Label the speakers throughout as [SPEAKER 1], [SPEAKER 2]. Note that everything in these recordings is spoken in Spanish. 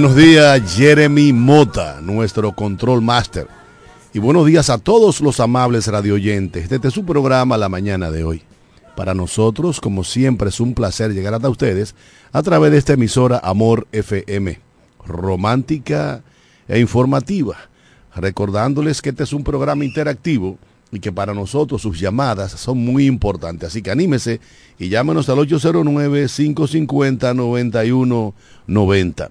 [SPEAKER 1] Buenos días, Jeremy Mota, nuestro control master. Y buenos días a todos los amables radioyentes desde su programa La Mañana de hoy. Para nosotros, como siempre, es un placer llegar hasta ustedes a través de esta emisora Amor FM, romántica e informativa. Recordándoles que este es un programa interactivo y que para nosotros sus llamadas son muy importantes. Así que anímese y llámenos al 809-550-9190.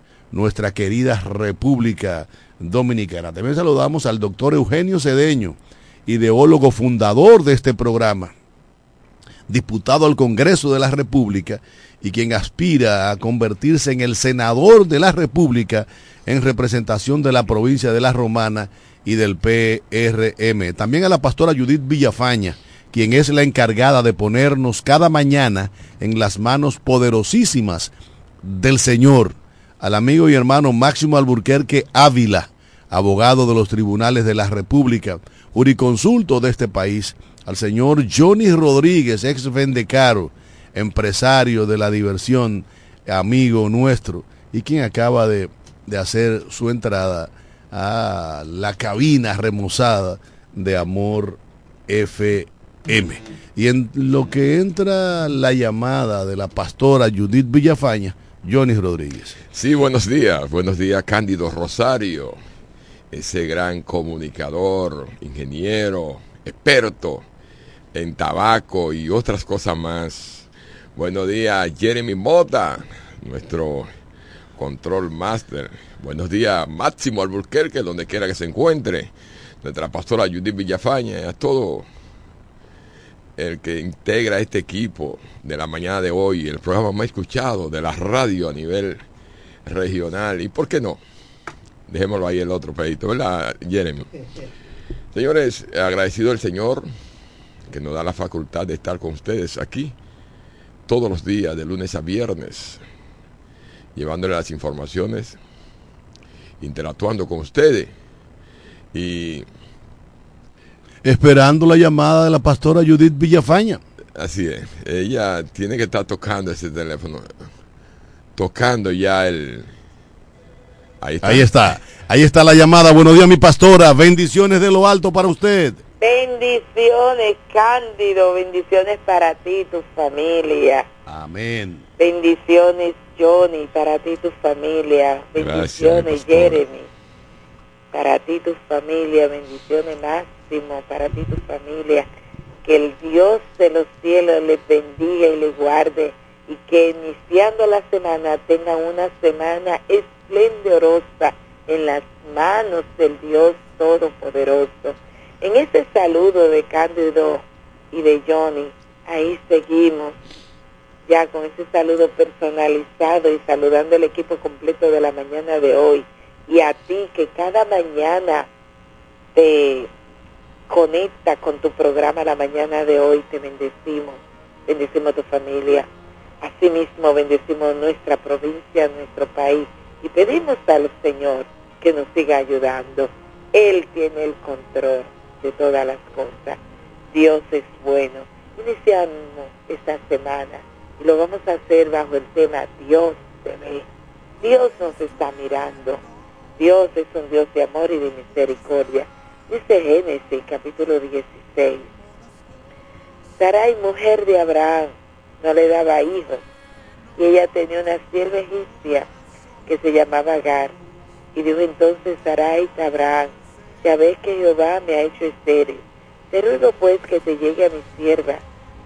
[SPEAKER 1] nuestra querida República Dominicana. También saludamos al doctor Eugenio Cedeño ideólogo fundador de este programa, diputado al Congreso de la República y quien aspira a convertirse en el senador de la República en representación de la provincia de La Romana y del PRM. También a la pastora Judith Villafaña, quien es la encargada de ponernos cada mañana en las manos poderosísimas del Señor, al amigo y hermano Máximo Alburquerque Ávila, abogado de los tribunales de la República, juriconsulto de este país, al señor Johnny Rodríguez, ex Vendecaro, empresario de la diversión, amigo nuestro, y quien acaba de, de hacer su entrada a la cabina remozada de Amor FM. Y en lo que entra la llamada de la pastora Judith Villafaña, Johnny Rodríguez.
[SPEAKER 2] Sí, buenos días. Buenos días, Cándido Rosario, ese gran comunicador, ingeniero, experto en tabaco y otras cosas más. Buenos días, Jeremy Mota, nuestro control master. Buenos días, Máximo Alburquerque, donde quiera que se encuentre. Nuestra pastora Judith Villafaña a todo el que integra este equipo de la mañana de hoy, el programa más escuchado de la radio a nivel regional. ¿Y por qué no? Dejémoslo ahí el otro pedito, ¿verdad, Jeremy? Señores, agradecido al Señor que nos da la facultad de estar con ustedes aquí todos los días, de lunes a viernes, llevándole las informaciones, interactuando con ustedes y
[SPEAKER 1] Esperando la llamada de la pastora Judith Villafaña.
[SPEAKER 2] así es, ella tiene que estar tocando ese teléfono, tocando ya el... Ahí está.
[SPEAKER 1] Ahí está, ahí está la llamada. Buenos días, mi pastora. Bendiciones de lo alto para usted.
[SPEAKER 3] Bendiciones, Cándido, bendiciones para ti y tu familia.
[SPEAKER 1] Amén.
[SPEAKER 3] Bendiciones, Johnny, para ti y tu familia. Bendiciones. Jeremy, para ti y tu familia. Bendiciones, Para ti tu familia. Que el Dios de los cielos les bendiga y les guarde y que iniciando la semana tengan una semana esplendorosa en las manos del Dios Todopoderoso. En ese saludo de Cándido y de Johnny, ahí seguimos ya con ese saludo personalizado y saludando al equipo completo de la mañana de hoy y a ti que cada mañana te conecta con tu programa la mañana de hoy, te bendecimos, bendecimos a tu familia, asimismo bendecimos nuestra provincia, nuestro país y pedimos al Señor que nos siga ayudando. Él tiene el control de todas las cosas. Dios es bueno. Iniciamos esta semana y lo vamos a hacer bajo el tema Dios te ve. Dios nos está mirando. Dios es un Dios de amor y de misericordia. Dice Génesis capítulo 16. Sarai, mujer de Abraham, no le daba hijos y ella tenía una sierva egipcia que se llamaba Agar. Y dijo entonces Sarai a Abraham, ya ves que Jehová me ha hecho estéril. Te ruego pues que te llegue a mi sierva,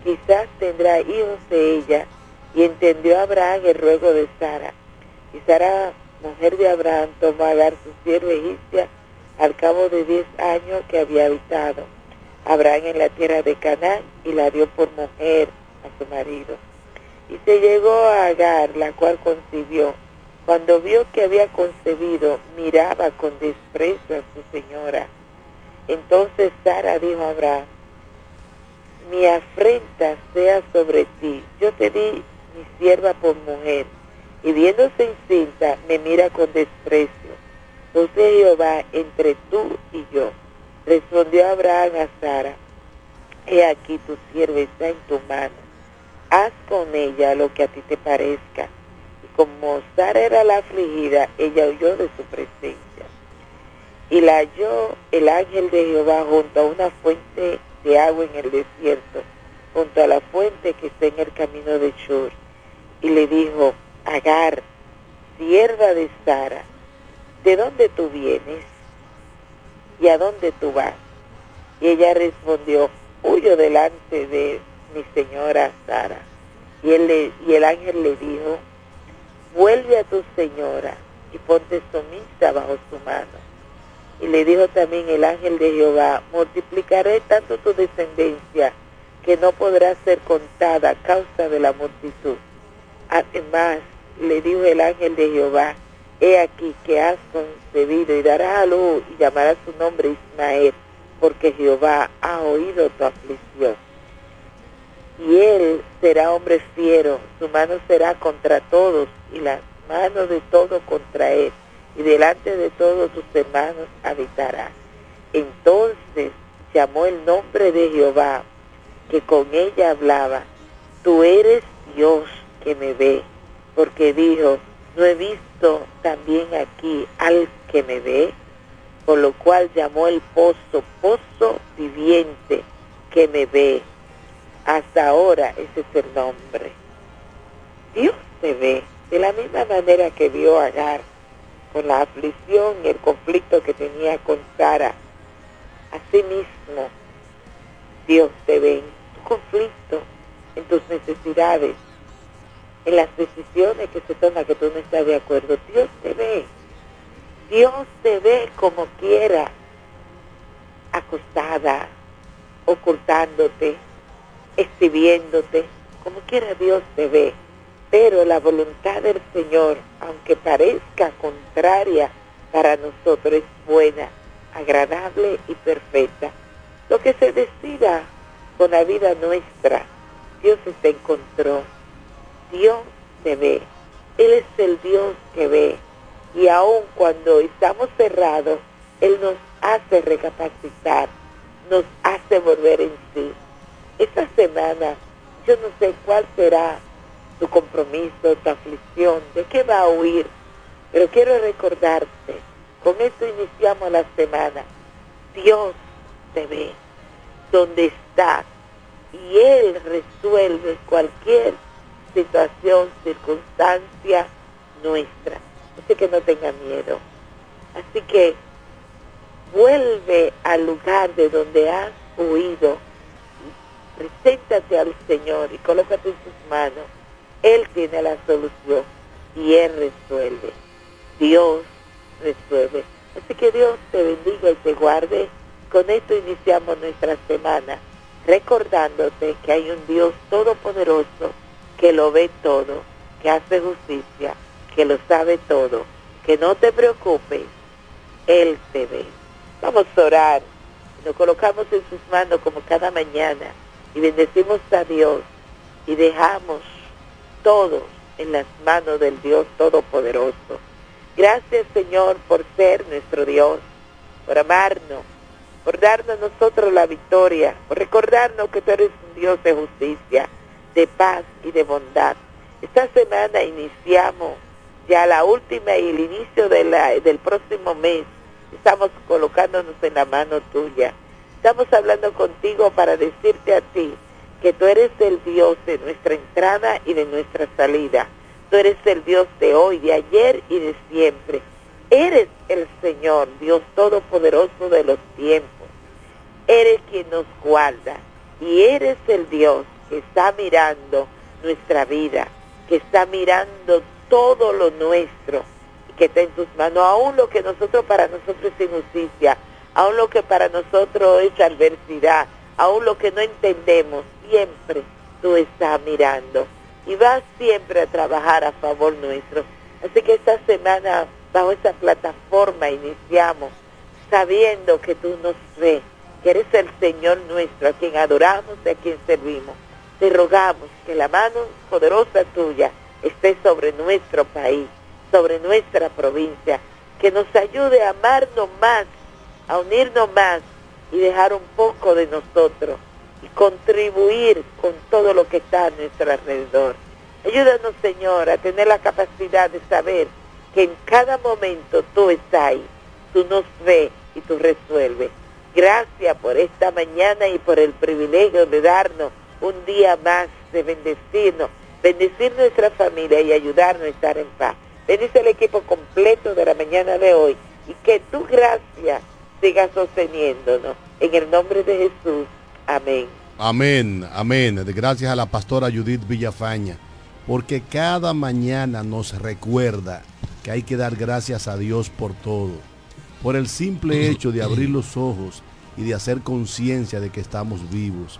[SPEAKER 3] quizás tendrá hijos de ella. Y entendió Abraham el ruego de Sara. Y Sara, mujer de Abraham, tomó a Agar su sierva egipcia al cabo de diez años que había habitado Abraham en la tierra de Canaán y la dio por mujer a su marido. Y se llegó a Agar, la cual concibió. Cuando vio que había concebido, miraba con desprecio a su señora. Entonces Sara dijo a Abraham, mi afrenta sea sobre ti. Yo te di mi sierva por mujer, y viéndose incinta, me mira con desprecio. Entonces Jehová entre tú y yo. Respondió Abraham a Sara, he aquí tu sierva está en tu mano. Haz con ella lo que a ti te parezca. Y como Sara era la afligida, ella huyó de su presencia. Y la halló el ángel de Jehová junto a una fuente de agua en el desierto, junto a la fuente que está en el camino de Shur. Y le dijo, Agar, sierva de Sara, ¿de dónde tú vienes? ¿Y a dónde tú vas? Y ella respondió, huyo delante de mi señora Sara. Y, y el ángel le dijo, vuelve a tu señora y ponte sumisa bajo su mano. Y le dijo también el ángel de Jehová, multiplicaré tanto tu descendencia que no podrá ser contada a causa de la multitud. Además, le dijo el ángel de Jehová, he aquí que has concebido y darás a luz y llamarás su nombre Ismael, porque Jehová ha oído tu aflicción. Y él será hombre fiero, su mano será contra todos y la mano de todos contra él, y delante de todos sus hermanos habitará. Entonces llamó el nombre de Jehová, que con ella hablaba, tú eres Dios que me ve, porque dijo, no he visto también aquí al que me ve, por lo cual llamó el pozo, pozo viviente que me ve. Hasta ahora ese es el nombre. Dios te ve de la misma manera que vio a Agar con la aflicción y el conflicto que tenía con Sara. Asimismo, Dios te ve en tu conflicto, en tus necesidades, en las decisiones que se toman que tú no estás de acuerdo. Dios te ve. Dios te ve como quiera, acostada, ocultándote, exhibiéndote, como quiera Dios te ve. Pero la voluntad del Señor, aunque parezca contraria para nosotros, es buena, agradable y perfecta. Lo que se decida con la vida nuestra, Dios se encontró. Dios te ve. Él es el Dios que ve. Y aun cuando estamos cerrados, Él nos hace recapacitar, nos hace volver en sí. Esta semana, yo no sé cuál será tu compromiso, tu aflicción, de qué va a huir, pero quiero recordarte, con esto iniciamos la semana, Dios te ve donde estás y Él resuelve cualquier situación, circunstancia nuestra. Así que no tenga miedo. Así que vuelve al lugar de donde has huido. Preséntate al Señor y colócate en sus manos. Él tiene la solución y Él resuelve. Dios resuelve. Así que Dios te bendiga y te guarde. Con esto iniciamos nuestra semana, recordándote que hay un Dios todopoderoso que lo ve todo, que hace justicia, que lo sabe todo, que no te preocupes, Él te ve. Vamos a orar, nos colocamos en sus manos como cada mañana y bendecimos a Dios y dejamos todo en las manos del Dios Todopoderoso. Gracias Señor por ser nuestro Dios, por amarnos, por darnos a nosotros la victoria, por recordarnos que tú eres un Dios de justicia de paz y de bondad. Esta semana iniciamos ya la última y el inicio de la, del próximo mes. Estamos colocándonos en la mano tuya. Estamos hablando contigo para decirte a ti que tú eres el Dios de nuestra entrada y de nuestra salida. Tú eres el Dios de hoy, de ayer y de siempre. Eres el Señor, Dios Todopoderoso de los tiempos. Eres quien nos guarda y eres el Dios que está mirando nuestra vida, que está mirando todo lo nuestro y que está en tus manos, aún lo que nosotros para nosotros es injusticia, aún lo que para nosotros es adversidad, aún lo que no entendemos, siempre tú estás mirando y vas siempre a trabajar a favor nuestro. Así que esta semana bajo esa plataforma iniciamos sabiendo que tú nos ves, que eres el Señor nuestro, a quien adoramos y a quien servimos te rogamos que la mano poderosa tuya esté sobre nuestro país, sobre nuestra provincia, que nos ayude a amarnos más, a unirnos más y dejar un poco de nosotros y contribuir con todo lo que está a nuestro alrededor. Ayúdanos, Señor, a tener la capacidad de saber que en cada momento tú estás ahí, tú nos ves y tú resuelves. Gracias por esta mañana y por el privilegio de darnos un día más de bendecirnos, bendecir nuestra familia y ayudarnos a estar en paz. Bendice el equipo completo de la mañana de hoy y que tu gracia siga sosteniéndonos. En el nombre de Jesús. Amén.
[SPEAKER 1] Amén, amén. Gracias a la pastora Judith Villafaña, porque cada mañana nos recuerda que hay que dar gracias a Dios por todo por el simple hecho de abrir los ojos y de hacer conciencia de que estamos vivos.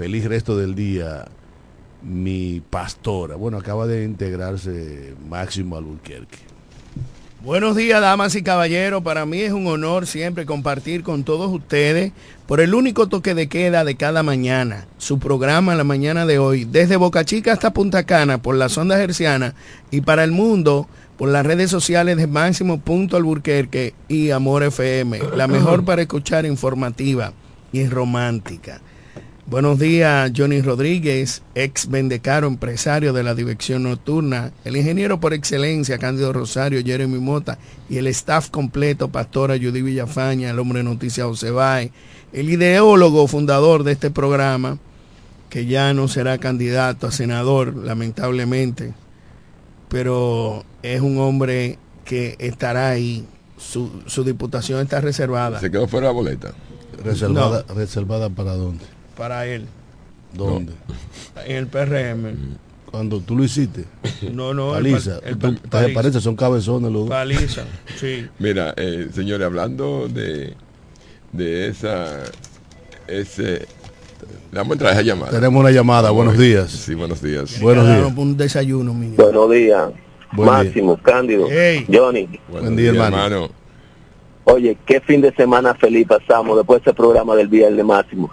[SPEAKER 1] Feliz resto del día, mi pastora. Bueno, acaba de integrarse Máximo Alburquerque.
[SPEAKER 4] Buenos días, damas y caballeros. Para mí es un honor siempre compartir con todos ustedes por el único toque de queda de cada mañana. Su programa la mañana de hoy, desde Boca Chica hasta Punta Cana, por las ondas hercianas y para el mundo, por las redes sociales de Máximo Punto Alburquerque y Amor FM. La mejor para escuchar informativa y romántica. Buenos días, Johnny Rodríguez, ex Vendecaro, empresario de la dirección nocturna, el ingeniero por excelencia, Cándido Rosario, Jeremy Mota, y el staff completo, Pastora Judy Villafaña, el hombre de noticias José el ideólogo fundador de este programa, que ya no será candidato a senador, lamentablemente, pero es un hombre que estará ahí, su, su diputación está reservada.
[SPEAKER 2] Se quedó fuera de la boleta.
[SPEAKER 1] ¿Reservada, ¿Reservada para dónde?
[SPEAKER 4] Para él.
[SPEAKER 1] ¿Dónde?
[SPEAKER 4] En el PRM.
[SPEAKER 1] Cuando tú lo hiciste.
[SPEAKER 4] No, no.
[SPEAKER 1] Paliza.
[SPEAKER 4] el,
[SPEAKER 1] Tú- te parece, son cabezones los dos.
[SPEAKER 4] Paliza, sí.
[SPEAKER 2] Mira, eh, señores, hablando de, de esa... Ese, le vamos a entrar a esa llamada.
[SPEAKER 1] Tenemos una llamada. Buenos días.
[SPEAKER 2] Sí, buenos días.
[SPEAKER 1] Buenos días.
[SPEAKER 4] Un desayuno, mi niño.
[SPEAKER 5] Buenos días.
[SPEAKER 1] Buen día.
[SPEAKER 5] Máximo, Cándido,
[SPEAKER 4] Hey.
[SPEAKER 5] Johnny.
[SPEAKER 2] Buenos
[SPEAKER 1] Buen día,
[SPEAKER 2] días,
[SPEAKER 1] hermano.
[SPEAKER 5] Oye, qué fin de semana feliz pasamos después de ese programa del viernes Máximo.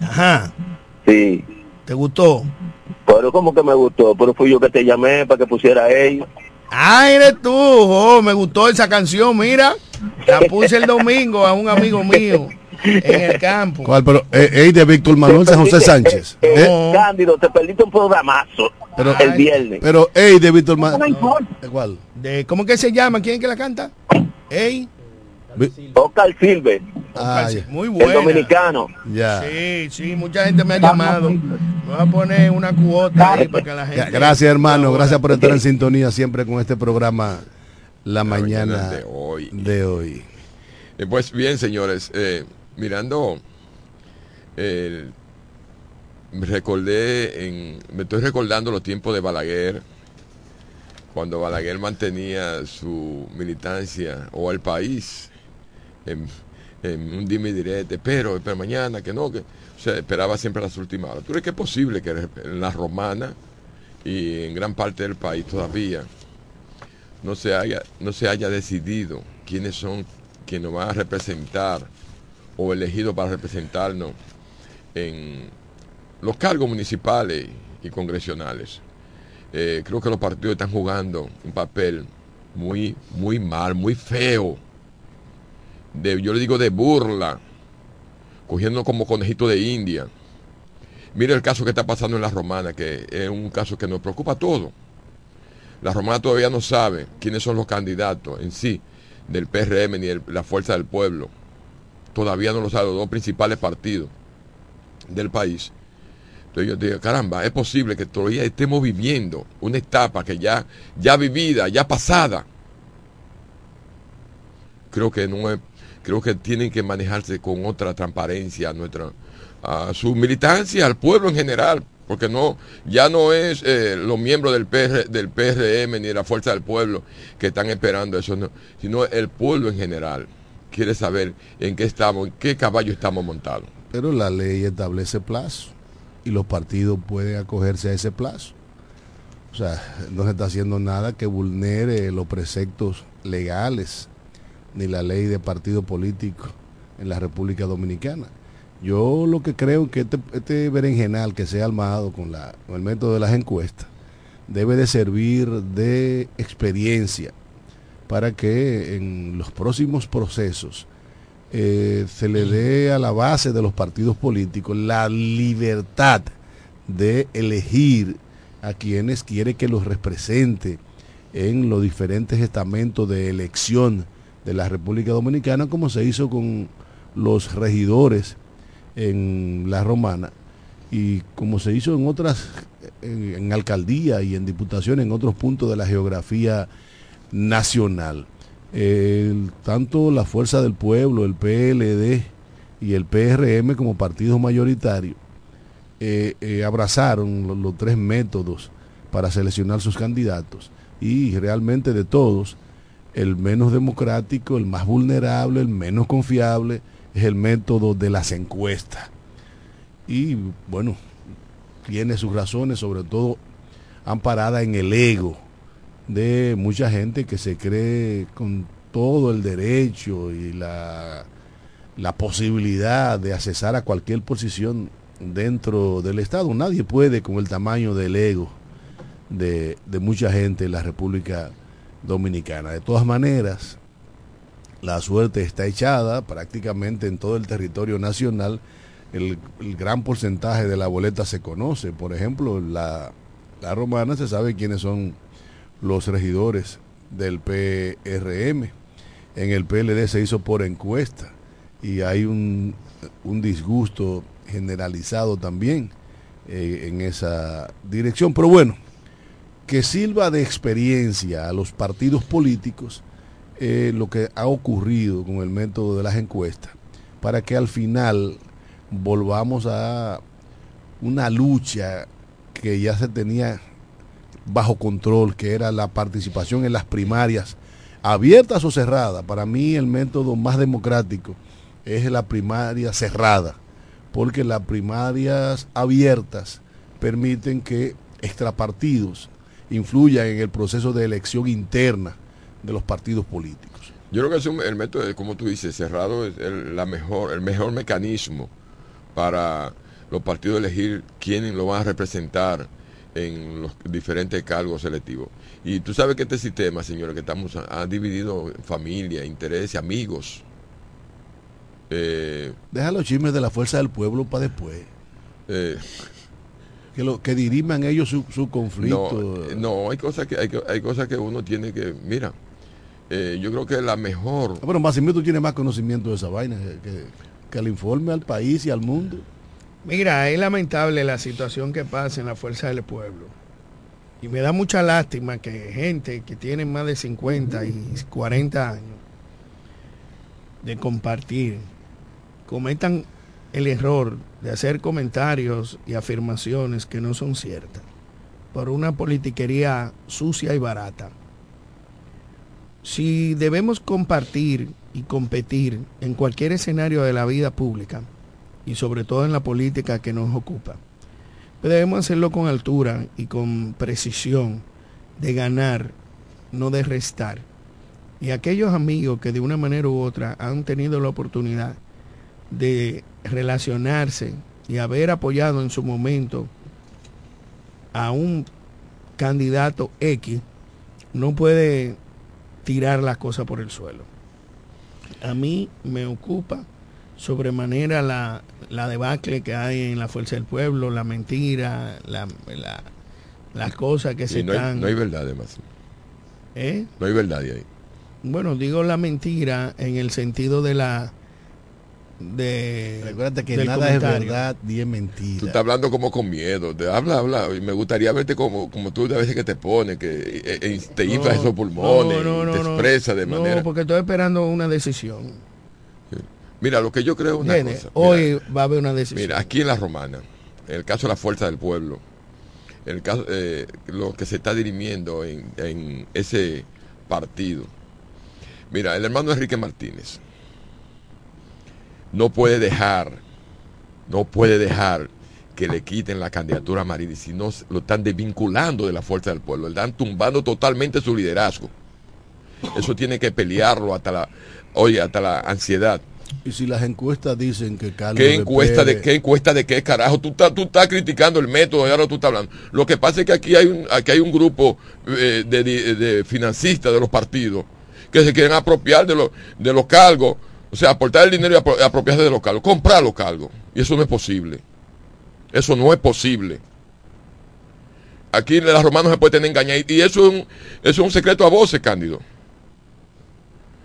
[SPEAKER 4] Ajá.
[SPEAKER 5] Sí,
[SPEAKER 4] ¿Te gustó?
[SPEAKER 5] pero como que me gustó, pero fui yo que te llamé para que pusiera ellos.
[SPEAKER 4] Ah, eres tú. Oh, me gustó esa canción, mira. La puse el domingo a un amigo mío en el campo.
[SPEAKER 1] ¿Cuál? Pero, eh, eh, de Víctor Manuel San José Sánchez. Eh,
[SPEAKER 4] No.
[SPEAKER 5] Cándido, te perdiste un programazo
[SPEAKER 1] Pero-
[SPEAKER 5] el viernes.
[SPEAKER 1] pero, hey, de Víctor Manuel. ¿Cuál?
[SPEAKER 4] De, ¿Cómo que se llama? ¿Quién es que la canta? Ey.
[SPEAKER 5] Oscar Silver,
[SPEAKER 1] Ah.
[SPEAKER 4] Muy
[SPEAKER 5] el
[SPEAKER 4] buena.
[SPEAKER 5] dominicano.
[SPEAKER 1] ya.
[SPEAKER 4] Sí, sí, mucha gente me ha llamado. Me voy a poner una cuota ahí para que la gente...
[SPEAKER 1] Ya, Gracias, hermano. Gracias por estar en sintonía siempre con este programa La, mañana,
[SPEAKER 2] mañana de hoy.
[SPEAKER 1] de hoy.
[SPEAKER 2] Eh, pues bien, señores, eh, mirando, el- me recordé, en, me estoy recordando los tiempos de Balaguer, cuando Balaguer mantenía su militancia o al país en, un dime y direte, pero, pero mañana que no, que o esperaba siempre las últimas horas. ¿Tú crees que es posible que en la romana y en gran parte del país todavía no se haya, no se haya decidido quiénes son quienes nos van a representar o elegidos para representarnos en los cargos municipales y congresionales. Eh, creo que los partidos están jugando un papel muy, muy mal, muy feo. De, yo le digo de burla, cogiendo como conejito de India. Mira el caso que está pasando en la romana, que es un caso que nos preocupa a todos. La romana todavía no sabe quiénes son los candidatos en sí del PRM ni el- la Fuerza del Pueblo. Todavía no lo saben los dos principales partidos del país. Entonces yo digo, caramba, es posible que todavía estemos viviendo una etapa que ya, ya vivida, ya pasada. Creo que no es, creo que tienen que manejarse con otra transparencia nuestra, a su militancia, al pueblo en general, porque no, ya no es eh, los miembros del, PR, del PRM ni la Fuerza del Pueblo que están esperando eso, no, sino el pueblo en general quiere saber en qué estamos, en qué caballo estamos montados.
[SPEAKER 1] Pero la ley establece plazo y los partidos pueden acogerse a ese plazo. O sea, no se está haciendo nada que vulnere los preceptos legales ni la ley de partido político en la República Dominicana. Yo lo que creo que este, este berenjenal que se ha armado con el método de las encuestas debe de servir de experiencia para que en los próximos procesos eh, se le dé a la base de los partidos políticos la libertad de elegir a quienes quiere que los represente en los diferentes estamentos de elección de la República Dominicana, como se hizo con los regidores en la romana y como se hizo en otras, en, alcaldía y en diputación en otros puntos de la geografía nacional. El- tanto la Fuerza del Pueblo, el PLD y el PRM como partidos mayoritarios eh, eh, abrazaron lo- los, tres métodos para seleccionar sus candidatos y realmente de todos, el menos democrático, el más vulnerable, el menos confiable es el método de las encuestas. Y bueno, tiene sus razones, sobre todo amparada en el ego de mucha gente que se cree con todo el derecho y la, la posibilidad de accesar a cualquier posición dentro del Estado. Nadie puede con el tamaño del ego de, de mucha gente en la República Dominicana. De todas maneras, la suerte está echada prácticamente en todo el territorio nacional. El, gran porcentaje de la boleta se conoce. Por ejemplo, la, la romana se sabe quiénes son los regidores del PRM. En el PLD se hizo por encuesta y hay un, un disgusto generalizado también eh, en esa dirección. Pero bueno, que sirva de experiencia a los partidos políticos eh, lo que ha ocurrido con el método de las encuestas, para que al final volvamos a una lucha que ya se tenía bajo control, que era la participación en las primarias, abiertas o cerradas. Para mí el método más democrático es la primaria cerrada, porque las primarias abiertas permiten que extrapartidos influyan en el proceso de elección interna de los partidos políticos.
[SPEAKER 2] Yo creo que es un- el método, como tú dices, cerrado es el, la mejor, el mejor mecanismo para los partidos elegir quiénes lo van a representar en los diferentes cargos selectivos. Y tú sabes que este sistema, señores, que estamos, ha dividido familia, intereses, amigos. Eh,
[SPEAKER 1] Deja los chismes de la fuerza del pueblo para después.
[SPEAKER 2] eh,
[SPEAKER 1] Que, lo, que diriman ellos su, conflicto.
[SPEAKER 2] no, hay cosas que hay, hay cosas que uno tiene que, mira, eh, yo creo que la mejor
[SPEAKER 1] Ah, Bueno, Massimio, tú tienes más conocimiento de esa vaina que, que, que le informe al país y al mundo.
[SPEAKER 4] Mira, es lamentable la situación que pasa en la Fuerza del Pueblo. Y me da mucha lástima que gente que tiene más de 50 y 40 años de compartir cometan el error de hacer comentarios y afirmaciones que no son ciertas por una politiquería sucia y barata. Si debemos compartir y competir en cualquier escenario de la vida pública, y sobre todo en la política que nos ocupa. Pero debemos hacerlo con altura y con precisión de ganar, no de restar. Y aquellos amigos que de una manera u otra han tenido la oportunidad de relacionarse y haber apoyado en su momento a un candidato X, no puede tirar las cosas por el suelo. A mí me ocupa sobremanera la, la debacle que hay en la fuerza del pueblo, la mentira, la, la- las cosas que se
[SPEAKER 2] no, hay,
[SPEAKER 4] están...
[SPEAKER 2] no hay verdad además.
[SPEAKER 4] ¿Eh?
[SPEAKER 2] No hay verdad de ahí.
[SPEAKER 4] Bueno, digo la mentira en el sentido de la... De,
[SPEAKER 1] Recuerda que nada es verdad ni es
[SPEAKER 2] Tú
[SPEAKER 1] mentira.
[SPEAKER 2] estás hablando como con miedo. Te habla, habla. Y me gustaría verte como, como tú de veces que te pones, que eh, eh, te inflas
[SPEAKER 4] No,
[SPEAKER 2] esos pulmones,
[SPEAKER 4] no, no,
[SPEAKER 2] y te
[SPEAKER 4] no,
[SPEAKER 2] expresas de
[SPEAKER 4] no,
[SPEAKER 2] manera.
[SPEAKER 4] porque estoy esperando una decisión.
[SPEAKER 2] Mira, lo que yo creo es una cosa. Mira,
[SPEAKER 4] Hoy va a haber una decisión.
[SPEAKER 2] Mira, aquí en la Romana, en el caso de la Fuerza del Pueblo, en el caso, eh, lo que se está dirimiendo en, en ese partido. Mira, el hermano Enrique Martínez no puede dejar, no puede dejar que le quiten la candidatura a Marini, si no lo están desvinculando de la Fuerza del Pueblo, le están tumbando totalmente su liderazgo. Eso tiene que pelearlo hasta la, oye, hasta la ansiedad.
[SPEAKER 1] Y si las encuestas dicen que Carlos
[SPEAKER 2] ¿Qué encuesta de
[SPEAKER 1] Pérez-
[SPEAKER 2] qué encuesta de qué carajo? Tú estás, tú estás criticando el método y ahora tú estás hablando. Lo que pasa es que aquí hay un, aquí hay un grupo eh, de, de- de financistas de los partidos que se quieren apropiar de, los de los cargos. O sea, aportar el dinero y apro- apropiarse de los cargos. Comprar los cargos. Y eso no es posible. Eso no es posible. Aquí en la romana no se puede tener engañado. Y eso es un, secreto a voces, Cándido.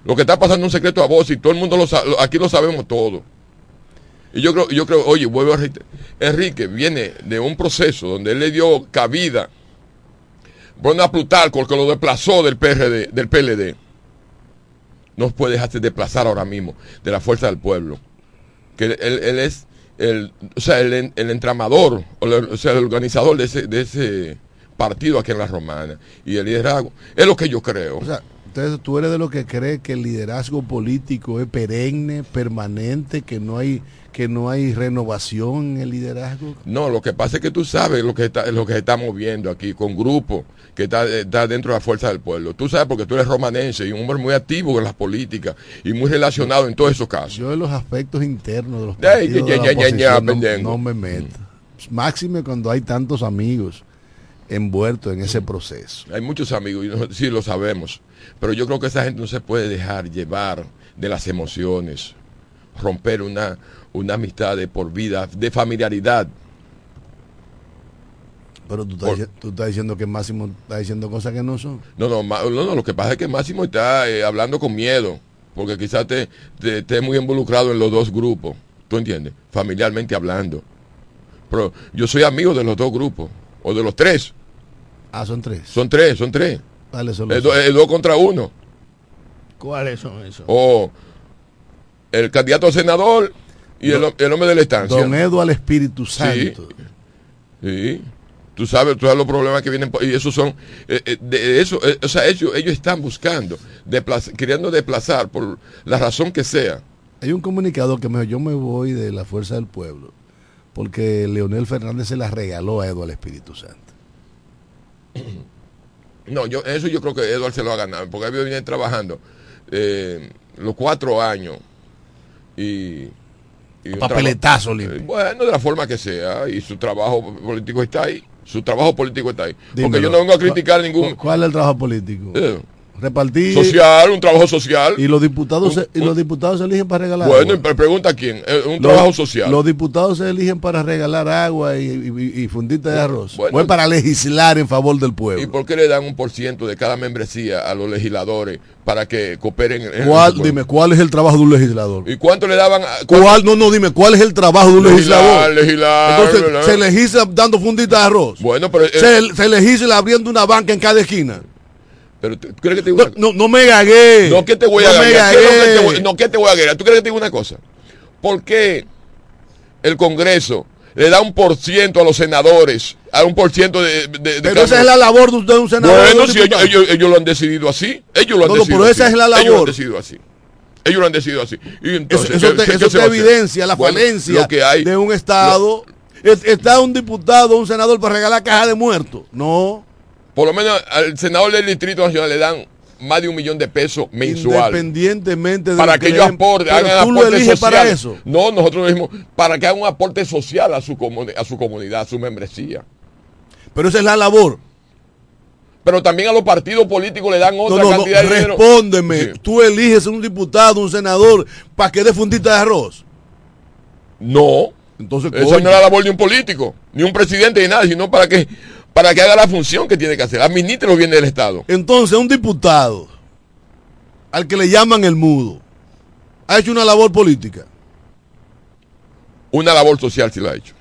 [SPEAKER 2] Lo que está pasando es un secreto a voz y todo el mundo lo sabe, aquí lo sabemos todo. Y yo creo, yo creo, oye, vuelvo a Enrique viene de un proceso donde él le dio cabida bueno, a Plutarco, que lo desplazó del PRD, del PLD. No puede dejarse desplazar ahora mismo de la fuerza del pueblo. Que él, él es el, o sea, el, el entramador, o, el- o sea, el organizador de ese, de ese partido aquí en la Romana. Y el liderazgo, es lo que yo creo.
[SPEAKER 1] O sea, entonces tú eres de los que cree que el liderazgo político es perenne, permanente, que no hay que no hay renovación en el liderazgo.
[SPEAKER 2] No, lo que pasa es que tú sabes lo que está, lo que se está moviendo aquí con grupos que está, está dentro de la fuerza del pueblo. Tú sabes porque tú eres romanense y un hombre muy activo en las políticas y muy relacionado en todos esos casos.
[SPEAKER 1] Yo en los aspectos internos de los partidos
[SPEAKER 2] ya,
[SPEAKER 1] de la
[SPEAKER 2] ya, ya, ya,
[SPEAKER 1] oposición no- no, me meto. Máxime cuando hay tantos amigos envueltos en ese proceso.
[SPEAKER 2] Hay muchos amigos, y nosotros sí lo sabemos, pero yo creo que esa gente no se puede dejar llevar de las emociones, romper una, una amistad de por vida, de familiaridad.
[SPEAKER 1] Pero tú estás,
[SPEAKER 2] Por-
[SPEAKER 1] tú estás diciendo que Máximo está diciendo cosas que no son.
[SPEAKER 2] No, no, no, no, lo que pasa es que Máximo está eh, hablando con miedo, porque quizás te, te, esté muy involucrado en los dos grupos, ¿tú entiendes? Familiarmente hablando. Pero yo soy amigo de los dos grupos, o de los tres,
[SPEAKER 1] Ah, son tres.
[SPEAKER 2] son tres, son tres.
[SPEAKER 1] Dale, son los
[SPEAKER 2] dos contra uno.
[SPEAKER 4] ¿Cuáles son esos?
[SPEAKER 2] O el candidato a senador y el, el hombre de la estancia.
[SPEAKER 1] Don Edu al Espíritu Santo.
[SPEAKER 2] Sí. Tú sabes, tú sabes los problemas que vienen por- y esos son eh, eh, de eso, eh, o sea, ellos, ellos están buscando, desplaz- queriendo desplazar por la razón que sea.
[SPEAKER 1] Hay un comunicado que me yo me voy de la Fuerza del Pueblo porque Leonel Fernández se la regaló a Edu al Espíritu Santo.
[SPEAKER 2] No, yo eso yo creo que Eduardo se lo ha ganado, porque él viene trabajando eh, los cuatro años y, y
[SPEAKER 1] Papeletazo
[SPEAKER 2] traba-
[SPEAKER 1] limpio.
[SPEAKER 2] eh, Bueno, de la forma que sea, y su trabajo político está ahí. Su trabajo político está ahí. Porque yo no vengo a criticar
[SPEAKER 1] ¿Cu-
[SPEAKER 2] ningún
[SPEAKER 1] ¿Cuál es el trabajo político?
[SPEAKER 2] eh,
[SPEAKER 1] Repartir.
[SPEAKER 2] social, un trabajo social.
[SPEAKER 1] Y los diputados,
[SPEAKER 2] Un-
[SPEAKER 1] se, y los diputados se eligen para regalar
[SPEAKER 2] Bueno,
[SPEAKER 1] agua.
[SPEAKER 2] y pregunta quién, Eh, un
[SPEAKER 1] Los-
[SPEAKER 2] trabajo social.
[SPEAKER 1] Los diputados se eligen para regalar agua y, y, y fundita de arroz.
[SPEAKER 2] Bueno.
[SPEAKER 1] para legislar en favor del
[SPEAKER 2] ¿Y
[SPEAKER 1] pueblo.
[SPEAKER 2] por qué le dan un por ciento de cada membresía a los legisladores para que cooperen en,
[SPEAKER 1] ¿Cuál,
[SPEAKER 2] pueblo?
[SPEAKER 1] dime, ¿cuál es el trabajo de un legislador?
[SPEAKER 2] ¿Y cuánto le daban? A,
[SPEAKER 1] ¿Cuál? No, no, dime, ¿cuál es el trabajo de un
[SPEAKER 2] Legislar,
[SPEAKER 1] legislador?
[SPEAKER 2] legislar,
[SPEAKER 1] Entonces,
[SPEAKER 2] ¿verdad?
[SPEAKER 1] se legisla dando fundita de arroz.
[SPEAKER 2] Bueno, pero, eh,
[SPEAKER 1] se, se legisla abriendo una banca en cada esquina.
[SPEAKER 2] Pero ¿tú crees que te digo
[SPEAKER 1] No,
[SPEAKER 2] una-
[SPEAKER 1] no, no me gagué.
[SPEAKER 2] No, ¿qué te voy a
[SPEAKER 1] No
[SPEAKER 2] es lo que te voy- No, ¿qué te voy a ganar? ¿Tú crees que te digo una cosa? ¿Por qué el Congreso le da un por ciento a los senadores? A un por ciento de, de- de
[SPEAKER 1] Pero
[SPEAKER 2] cada-
[SPEAKER 1] esa es la labor de usted, un senador.
[SPEAKER 2] Bueno, si ellos,
[SPEAKER 1] diputado.
[SPEAKER 2] ellos, ellos lo han decidido así. Ellos lo han
[SPEAKER 1] No, no,
[SPEAKER 2] decidido
[SPEAKER 1] pero esa
[SPEAKER 2] así.
[SPEAKER 1] es la
[SPEAKER 2] Ellos lo han decidido así. Ellos lo han decidido así. Y entonces,
[SPEAKER 1] eso, eso
[SPEAKER 2] ¿qué-
[SPEAKER 1] te,
[SPEAKER 2] qué
[SPEAKER 1] eso evidencia la
[SPEAKER 2] Bueno,
[SPEAKER 1] falencia
[SPEAKER 2] que hay,
[SPEAKER 1] de un Estado. Es- Está un diputado, un senador para regalar caja de muertos. No.
[SPEAKER 2] Por lo menos al senador del Distrito Nacional le dan más de un millón de pesos mensual.
[SPEAKER 1] Independientemente de
[SPEAKER 2] Para que ellos aporten, hagan
[SPEAKER 1] tú para
[SPEAKER 2] sociales.
[SPEAKER 1] eso.
[SPEAKER 2] No, nosotros lo dijimos para que hagan un aporte social a su, a su comunidad, a su membresía.
[SPEAKER 1] Pero esa es la labor.
[SPEAKER 2] Pero también a los partidos políticos le dan otra
[SPEAKER 1] no, no,
[SPEAKER 2] cantidad de dinero.
[SPEAKER 1] respóndeme.
[SPEAKER 2] Sí.
[SPEAKER 1] Tú eliges un diputado, un senador, para que dé fundita de arroz.
[SPEAKER 2] No,
[SPEAKER 1] Entonces,
[SPEAKER 2] esa
[SPEAKER 1] coño,
[SPEAKER 2] no es la labor de un político, ni un presidente, ni nada, sino para que, para que haga la función que tiene que hacer, administre los bienes del Estado.
[SPEAKER 1] entonces un diputado al que le llaman el mudo ha hecho una labor política.
[SPEAKER 2] Una labor social si la ha hecho.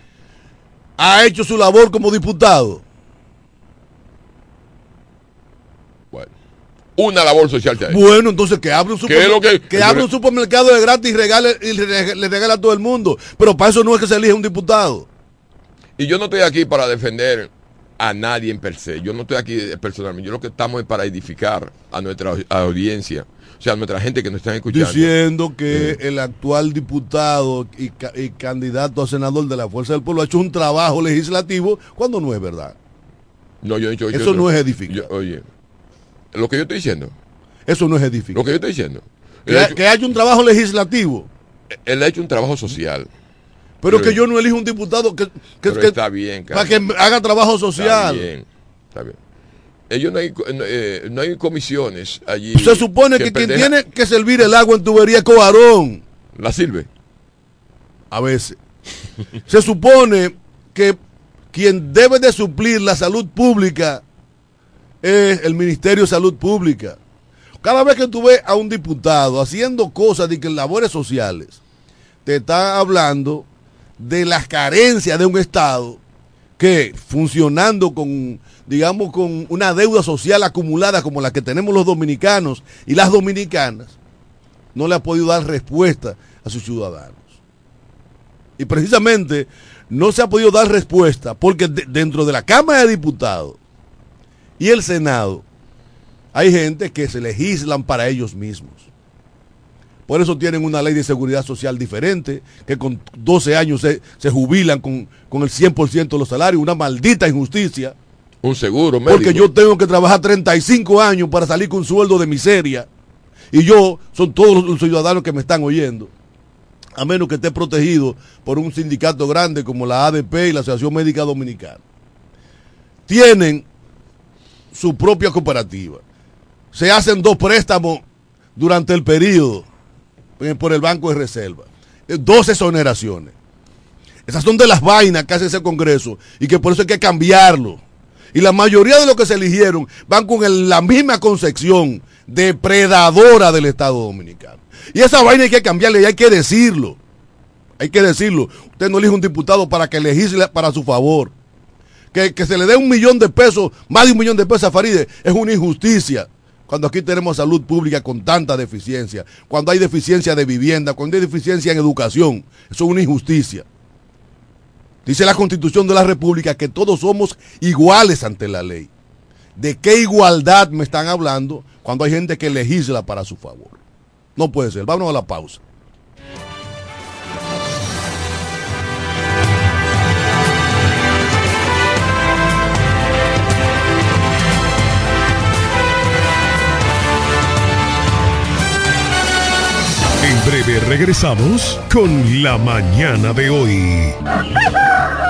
[SPEAKER 1] Ha hecho su labor como diputado.
[SPEAKER 2] Bueno, una labor social se ha hecho.
[SPEAKER 1] Bueno, entonces que abre un,
[SPEAKER 2] ¿Qué es
[SPEAKER 1] supermer-
[SPEAKER 2] lo que-
[SPEAKER 1] que abre un supermercado de gratis y, regale, y le, le regala a todo el mundo. Pero para eso no es que se elige un diputado.
[SPEAKER 2] Y yo no estoy aquí para defender a nadie en per se. Yo no estoy aquí eh, personalmente. Yo lo que estamos es para edificar a nuestra au- audiencia. O sea, a nuestra gente que nos están escuchando.
[SPEAKER 1] Diciendo que el actual diputado y, ca- y candidato a senador de la Fuerza del Pueblo ha hecho un trabajo legislativo cuando no es verdad.
[SPEAKER 2] No, yo he dicho-
[SPEAKER 1] Eso
[SPEAKER 2] yo-
[SPEAKER 1] no es edificar.
[SPEAKER 2] yo- oye, lo que yo estoy diciendo,
[SPEAKER 1] Eso no es edificar.
[SPEAKER 2] lo que yo estoy diciendo.
[SPEAKER 1] Que,
[SPEAKER 2] ha
[SPEAKER 1] ha-
[SPEAKER 2] hecho,
[SPEAKER 1] que haya un trabajo legislativo,
[SPEAKER 2] él ha hecho un trabajo social.
[SPEAKER 1] Pero
[SPEAKER 2] Pero-
[SPEAKER 1] que yo no elijo un diputado que, que- que-
[SPEAKER 2] está bien,
[SPEAKER 1] para que haga trabajo
[SPEAKER 2] Está
[SPEAKER 1] social.
[SPEAKER 2] bien, está bien. Ellos no hay, no, eh, no hay comisiones allí.
[SPEAKER 1] Se supone que, quien tiene que servir el agua en tubería es Coarón.
[SPEAKER 2] La sirve.
[SPEAKER 1] A veces. Se supone que quien debe de suplir la salud pública es el Ministerio de Salud Pública. Cada vez que tú ves a un diputado haciendo cosas de que labores sociales, te está hablando de las carencias de un Estado que funcionando con, digamos, con una deuda social acumulada como la que tenemos los dominicanos y las dominicanas, no le ha podido dar respuesta a sus ciudadanos. Y precisamente no se ha podido dar respuesta porque de- dentro de la Cámara de Diputados y el Senado hay gente que se legislan para ellos mismos. Por eso tienen una ley de seguridad social diferente, que con 12 años se, se jubilan con, con el 100% de los salarios, una maldita injusticia.
[SPEAKER 2] Un seguro médico.
[SPEAKER 1] Porque yo tengo que trabajar 35 años para salir con un sueldo de miseria. Y yo, son todos los ciudadanos que me están oyendo. A menos que esté protegido por un sindicato grande como la ADP y la Asociación Médica Dominicana. Tienen su propia cooperativa. Se hacen dos préstamos durante el periodo por el Banco de Reserva. Eh, Dos exoneraciones. Esas son de las vainas que hace ese Congreso y que por eso hay que cambiarlo. Y la mayoría de los que se eligieron van con la misma concepción depredadora del Estado Dominicano. Y esa vaina hay que cambiarle y hay que decirlo. Hay que decirlo. Usted no elige un diputado para que legisle para su favor. Que, que se le dé un millón de pesos, más de un millón de pesos a Faride, es una injusticia. Cuando aquí tenemos salud pública con tanta deficiencia, cuando hay deficiencia de vivienda, cuando hay deficiencia en educación, eso es una injusticia. Dice la Constitución de la República que todos somos iguales ante la ley. ¿De qué igualdad me están hablando cuando hay gente que legisla para su favor? No puede ser. Vámonos a la pausa.
[SPEAKER 6] En breve regresamos con la mañana de hoy.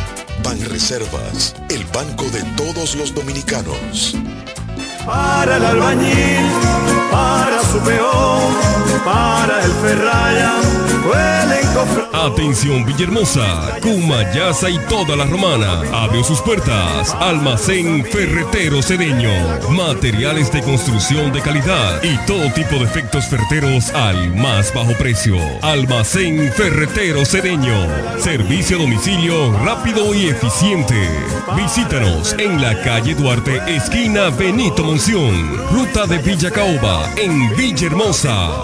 [SPEAKER 7] Banreservas, el banco de todos los dominicanos.
[SPEAKER 8] Para el albañil, para su peón, para el ferraya.
[SPEAKER 9] Atención Villahermosa, Cumayasa y toda la romana. Abrió sus puertas. Almacén Ferretero Cedeño. Materiales de construcción de calidad y todo tipo de efectos ferreteros al más bajo precio. Almacén Ferretero Cedeño. Servicio a domicilio rápido y eficiente. Visítanos en la calle Duarte, esquina Benito Monción. Ruta de Villa Caoba, en Villahermosa.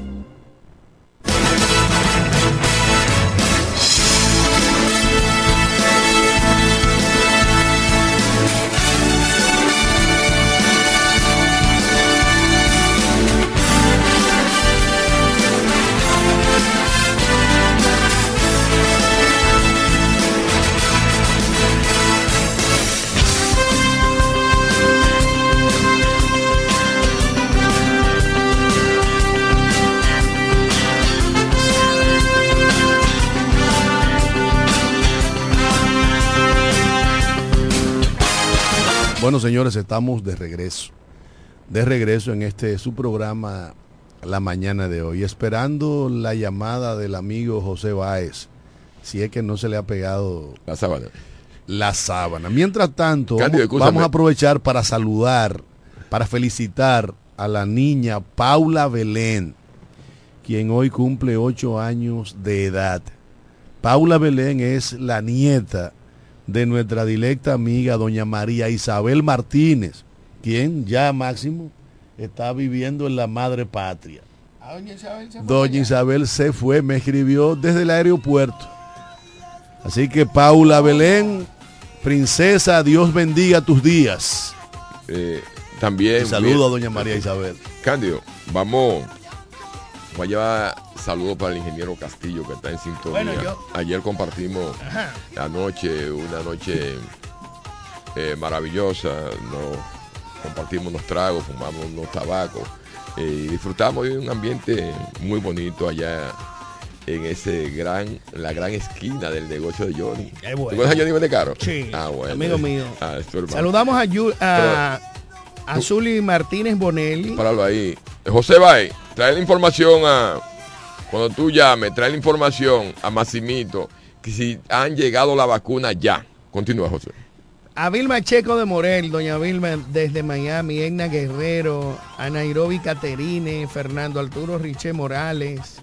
[SPEAKER 1] Bueno, señores, estamos de regreso. De regreso en este su programa la mañana de hoy, esperando la llamada del amigo José Báez, si es que no se le ha pegado
[SPEAKER 2] La sábana.
[SPEAKER 1] la sábana. Mientras tanto,
[SPEAKER 2] Cándido,
[SPEAKER 1] vamos,
[SPEAKER 2] escúchame.
[SPEAKER 1] vamos a aprovechar para saludar, para felicitar a la niña Paula Belén, quien hoy cumple ocho años de edad. Paula Belén es la nieta de nuestra directa amiga doña María Isabel Martínez, quien ya máximo está viviendo en la madre patria.
[SPEAKER 4] Ah, doña Isabel se fue
[SPEAKER 1] Doña
[SPEAKER 4] allá.
[SPEAKER 1] Isabel se fue, me escribió desde el aeropuerto. Así que Paula Belén, princesa, Dios bendiga tus días.
[SPEAKER 2] Eh, también.
[SPEAKER 1] Saludo a doña María Isabel.
[SPEAKER 2] Cándido, vamos. Voy a llevar saludos para el ingeniero Castillo que está en sintonía.
[SPEAKER 4] Bueno, yo-
[SPEAKER 2] Ayer compartimos
[SPEAKER 4] Ajá.
[SPEAKER 2] la noche, una noche eh, maravillosa. Nos compartimos unos tragos, fumamos unos tabacos eh, y disfrutamos de un ambiente muy bonito allá en ese gran, la gran esquina del negocio de Johnny.
[SPEAKER 4] Bueno.
[SPEAKER 2] ¿Tú conoces a Johnny?
[SPEAKER 4] Sí,
[SPEAKER 2] Ah, bueno.
[SPEAKER 4] amigo mío.
[SPEAKER 2] Ah.
[SPEAKER 4] Saludamos a, Yu- a, a Zuli Martínez Bonelli.
[SPEAKER 2] Páralo ahí. José Bay, trae la información a. Cuando tú llames, trae la información a Massimito que si han llegado la vacuna ya. Continúa, José.
[SPEAKER 4] A Vilma Checo de Morel, doña Vilma desde Miami, Egna Guerrero, a Nairobi Caterine, Fernando Arturo Riché Morales,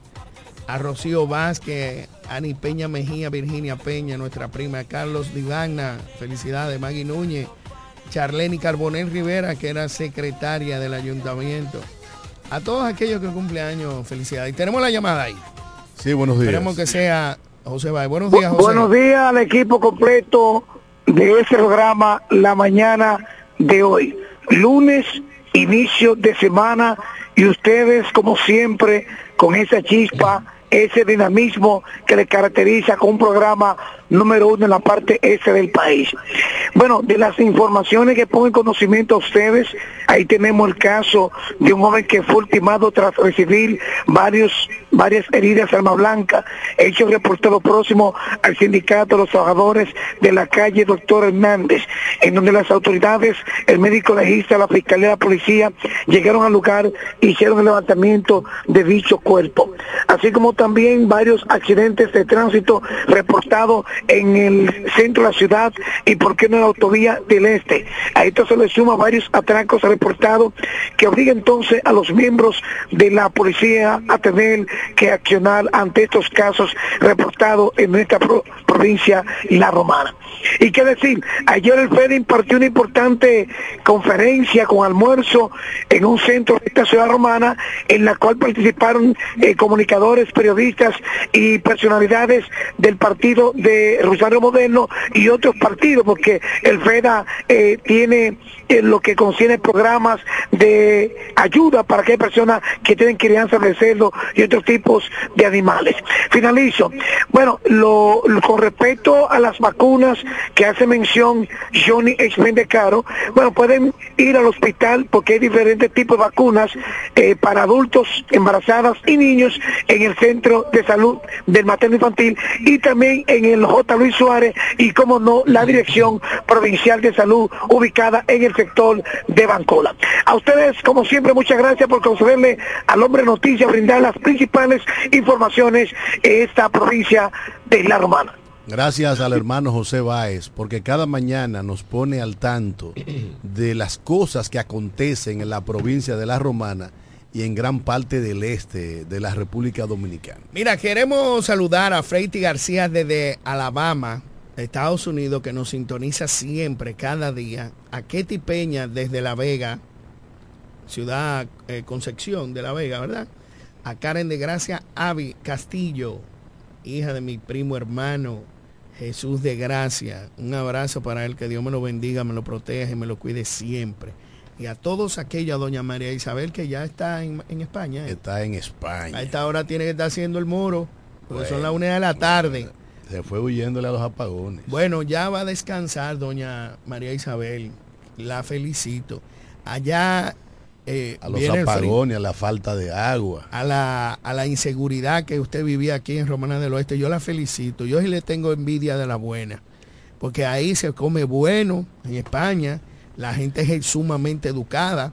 [SPEAKER 4] a Rocío Vázquez, Ani Peña Mejía, Virginia Peña, nuestra prima Carlos Divagna, felicidades, Maggie Núñez, Charlene Carbonel Rivera, que era secretaria del ayuntamiento. A todos aquellos que cumplen años, felicidades. Y tenemos la llamada ahí.
[SPEAKER 1] Sí, buenos días.
[SPEAKER 4] Esperemos que sea José Bay. Buenos días, José.
[SPEAKER 10] Buenos días al equipo completo de este programa La Mañana de hoy. Lunes, inicio de semana y ustedes como siempre con esa chispa, ese dinamismo que les caracteriza con un programa número uno en la parte este del país. Bueno, de las informaciones que pongo en conocimiento a ustedes, ahí tenemos el caso de un joven que fue ultimado tras recibir varios, varias heridas arma blanca, hecho reportado próximo al sindicato de los trabajadores de la calle Doctor Hernández, en donde las autoridades, el médico legista, la fiscalía, la policía, llegaron al lugar e hicieron el levantamiento de dicho cuerpo, así como también varios accidentes de tránsito reportados en el centro de la ciudad y por qué no en la autovía del este. A esto se le suma varios atracos reportados que obliga entonces a los miembros de la policía a tener que accionar ante estos casos reportados en nuestra pro- provincia La Romana. Y qué decir, ayer el FED impartió una importante conferencia con almuerzo en un centro de esta ciudad romana en la cual participaron eh, comunicadores, periodistas y personalidades del partido de Rosario Moderno y otros partidos, porque el FEDA eh, tiene eh, lo que contiene programas de ayuda para aquellas personas que tienen crianza de cerdo y otros tipos de animales. Finalizo. Bueno, lo, con respecto a las vacunas que hace mención Johnny H. de Caro, bueno, pueden ir al hospital porque hay diferentes tipos de vacunas eh, para adultos, embarazadas y niños en el centro de salud del materno infantil y también en el Luis Suárez y como no la dirección provincial de salud ubicada en el sector de Bancola. A ustedes, como siempre, muchas gracias por concederle al hombre noticia brindar las principales informaciones en esta provincia de La Romana.
[SPEAKER 1] Gracias al hermano José Báez, porque cada mañana nos pone al tanto de las cosas que acontecen en la provincia de La Romana y en gran parte del este de la República Dominicana.
[SPEAKER 4] Mira, queremos saludar a Freiti García desde Alabama, Estados Unidos, que nos sintoniza siempre, cada día. A Ketty Peña desde La Vega, ciudad eh, Concepción de La Vega, ¿verdad? A Karen de Gracia Avi Castillo, hija de mi primo hermano Jesús de Gracia. Un abrazo para él, que Dios me lo bendiga, me lo proteja y me lo cuide siempre. Y a todos aquellos, a doña María Isabel, que ya está en, en España. ¿eh?
[SPEAKER 1] Está en España.
[SPEAKER 4] A esta hora tiene que estar haciendo el muro, porque son las una de la tarde.
[SPEAKER 1] Se fue huyéndole a los apagones.
[SPEAKER 4] Bueno, ya va a descansar doña María Isabel. La felicito. Allá eh,
[SPEAKER 1] A los apagones, a la falta de agua.
[SPEAKER 4] a la, a la inseguridad que usted vivía aquí en Romana del Oeste, yo la felicito. Yo sí le tengo envidia de la buena. Porque ahí se come bueno, en España. La gente es sumamente educada.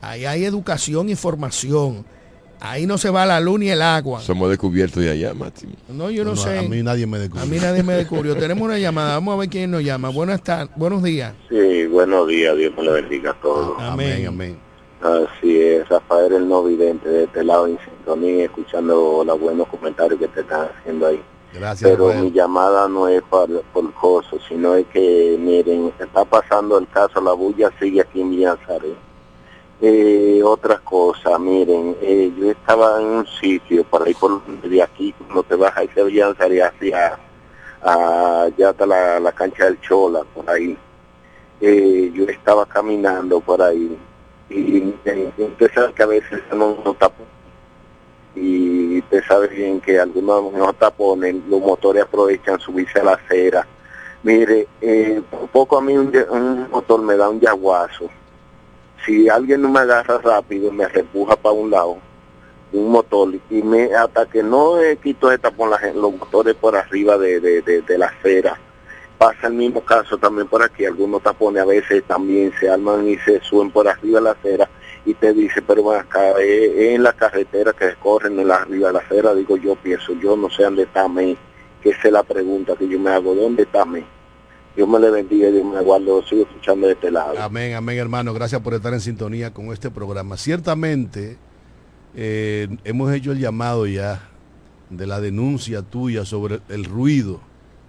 [SPEAKER 4] Ahí hay educación y formación. Ahí no se va la luz ni el agua.
[SPEAKER 2] Somos descubiertos de allá, Máximo.
[SPEAKER 4] No, yo no,
[SPEAKER 1] No,
[SPEAKER 4] sé.
[SPEAKER 1] a mí nadie me descubrió.
[SPEAKER 4] A mí nadie me descubrió. Tenemos una llamada. Vamos a ver quién nos llama. Buenas tardes. Buenos días.
[SPEAKER 11] Sí, buenos días, Dios me lo bendiga a todos.
[SPEAKER 4] Amén.
[SPEAKER 1] amén.
[SPEAKER 11] Así es, Rafael el no vidente de este lado en sintonía, escuchando los buenos comentarios que te están haciendo ahí.
[SPEAKER 1] Gracias,
[SPEAKER 11] Pero
[SPEAKER 1] Rafael.
[SPEAKER 11] mi llamada no es por, por coso, sino es que, miren, está pasando el caso, la bulla sigue aquí en Villazaret. Eh, otra cosa, miren, eh, yo estaba en un sitio para ir por de aquí, cuando te vas a ese Villazaret hacia allá hasta la, la cancha del Chola, por ahí. Eh, yo estaba caminando por ahí y, usted sabe que a veces no, no y usted sabe bien que algunos no tapones, los motores aprovechan subirse a la acera. Mire, eh, poco a mí un, motor me da un yaguazo. Si alguien no me agarra rápido, me repuja para un lado, un motor, y me hasta que no eh, quito el tapón, la los motores por arriba de, de, de, de la acera. Pasa el mismo caso también por aquí, algunos tapones a veces también se arman y se suben por arriba de la acera y te dice, pero bueno, acá es, es en la carretera que corren en la arriba de la acera, digo yo pienso, yo no sé dónde está me, que esa es la pregunta que yo me hago, ¿dónde está me? Dios me le bendiga Dios me guarde, sigo escuchando de este lado.
[SPEAKER 1] Amén, amén, hermano. Gracias por estar en sintonía con este programa. Ciertamente, eh, hemos hecho el llamado ya de la denuncia tuya sobre el ruido,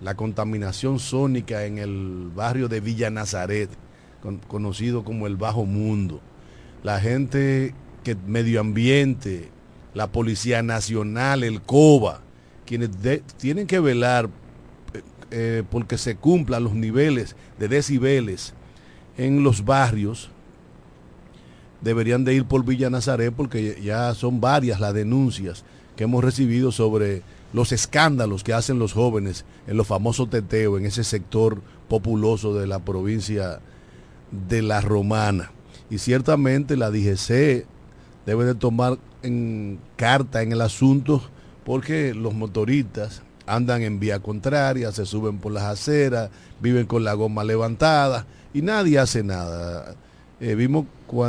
[SPEAKER 1] la contaminación sónica en el barrio de Villa Nazaret, con- conocido como el Bajo Mundo. La gente que medio ambiente, la Policía Nacional, el COBA, quienes tienen que velar eh, porque se cumplan los niveles de decibeles en los barrios, deberían de ir por Villa Nazaret porque ya son varias las denuncias que hemos recibido sobre los escándalos que hacen los jóvenes en los famosos teteos, en ese sector populoso de la provincia de La Romana. Y ciertamente la DGC debe de tomar en carta en el asunto porque los motoristas andan en vía contraria, se suben por las aceras, viven con la goma levantada y nadie hace nada. Eh, vimos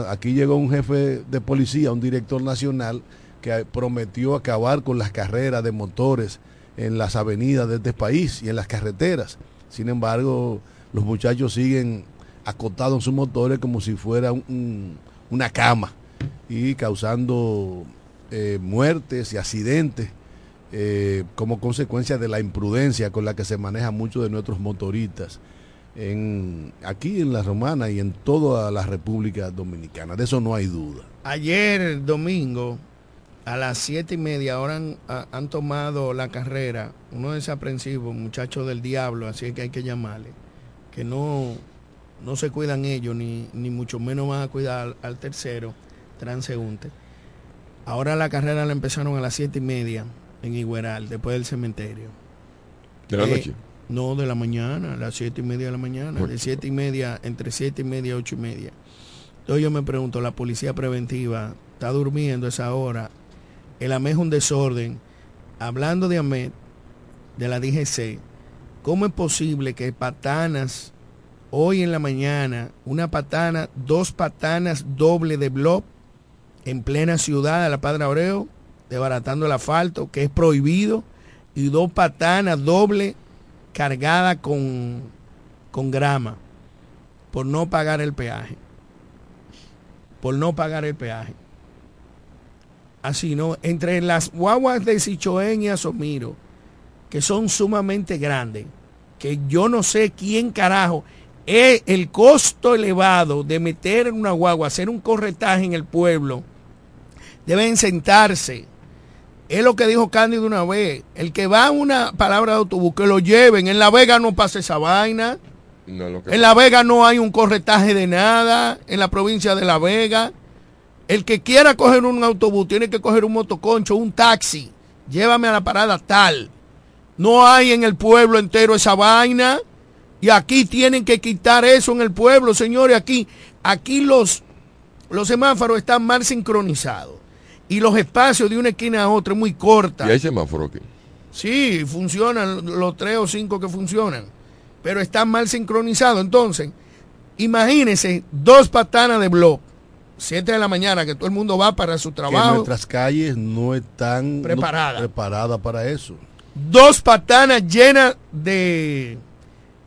[SPEAKER 1] aquí llegó un jefe de policía, un director nacional que prometió acabar con las carreras de motores en las avenidas de este país y en las carreteras. Sin embargo, los muchachos siguen acotados en sus motores como si fuera un- un- una cama y causando eh, muertes y accidentes eh, como consecuencia de la imprudencia con la que se manejan muchos de nuestros motoristas aquí en la Romana y en toda la República Dominicana. De eso no hay duda.
[SPEAKER 4] Ayer domingo a las siete y media ahora han, tomado la carrera uno desaprensivo, muchacho del diablo, así que hay que llamarle, que no, no se cuidan ellos, ni, ni mucho menos van a cuidar al, tercero transeúnte. Ahora la carrera la empezaron a las siete y media en Igueral, después del cementerio.
[SPEAKER 2] ¿De la
[SPEAKER 4] Eh,
[SPEAKER 2] noche?
[SPEAKER 4] No, de la mañana, a las siete y media de la mañana,
[SPEAKER 2] Ocho.
[SPEAKER 4] de siete y media, entre siete y media y ocho y media. Entonces yo me pregunto, la policía preventiva está durmiendo a esa hora, el AME es un desorden. Hablando de AME, de la DGC, ¿cómo es posible que patanas, hoy en la mañana, una patana, dos patanas doble de blob en plena ciudad de la Padre Abreu, desbaratando el asfalto, que es prohibido, y dos patanas doble cargadas con, con grama por no pagar el peaje. Por no pagar el peaje. así, ¿no? Entre las guaguas de Sichoén y Asomiro, que son sumamente grandes, que yo no sé quién carajo, es el costo elevado de meter en una guagua, hacer un corretaje en el pueblo, deben sentarse. Es lo que dijo Cándido una vez. El que va a una palabra de autobús, que lo lleven. En La Vega no pasa esa vaina.
[SPEAKER 2] No, lo que
[SPEAKER 4] En La Vega no hay un corretaje de nada. En la provincia de La Vega. El que quiera coger un autobús tiene que coger un motoconcho, un taxi. Llévame a la parada tal. No hay en el pueblo entero esa vaina. Y aquí tienen que quitar eso en el pueblo, señores. Aquí, aquí los, los semáforos están mal sincronizados. Y los espacios de una esquina a otra es muy corta.
[SPEAKER 2] Y hay semáforo aquí.
[SPEAKER 4] Sí, funcionan los tres o cinco que funcionan, pero están mal sincronizados. Entonces, imagínense dos patanas de blog, 7 de la mañana, que todo el mundo va para su
[SPEAKER 1] Que
[SPEAKER 4] trabajo,
[SPEAKER 1] nuestras calles no están no-
[SPEAKER 4] preparadas
[SPEAKER 1] para eso.
[SPEAKER 4] dos patanas llenas de,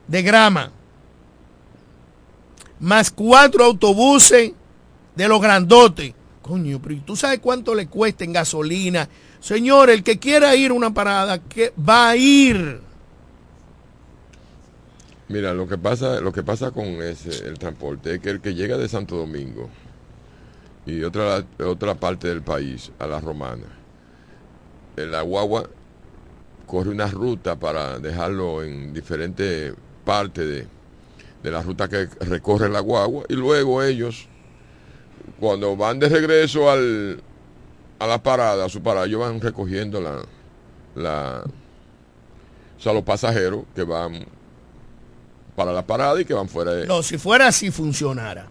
[SPEAKER 4] de grama, más cuatro autobuses de los grandotes. Coño, pero ¿y ¿tú sabes cuánto le cuesta en gasolina? Señor, el que quiera ir a una parada, que va a ir.
[SPEAKER 2] Mira, lo que pasa, lo que pasa con ese, el transporte es que el que llega de Santo Domingo y otra otra parte del país a la Romana, en la guagua corre una ruta para dejarlo en diferentes partes de, de la ruta que recorre la guagua y luego ellos cuando van de regreso al a la parada, a su parada, ellos van recogiendo la la o sea, los pasajeros que van para la parada y que van fuera de...
[SPEAKER 4] No, si fuera así funcionara.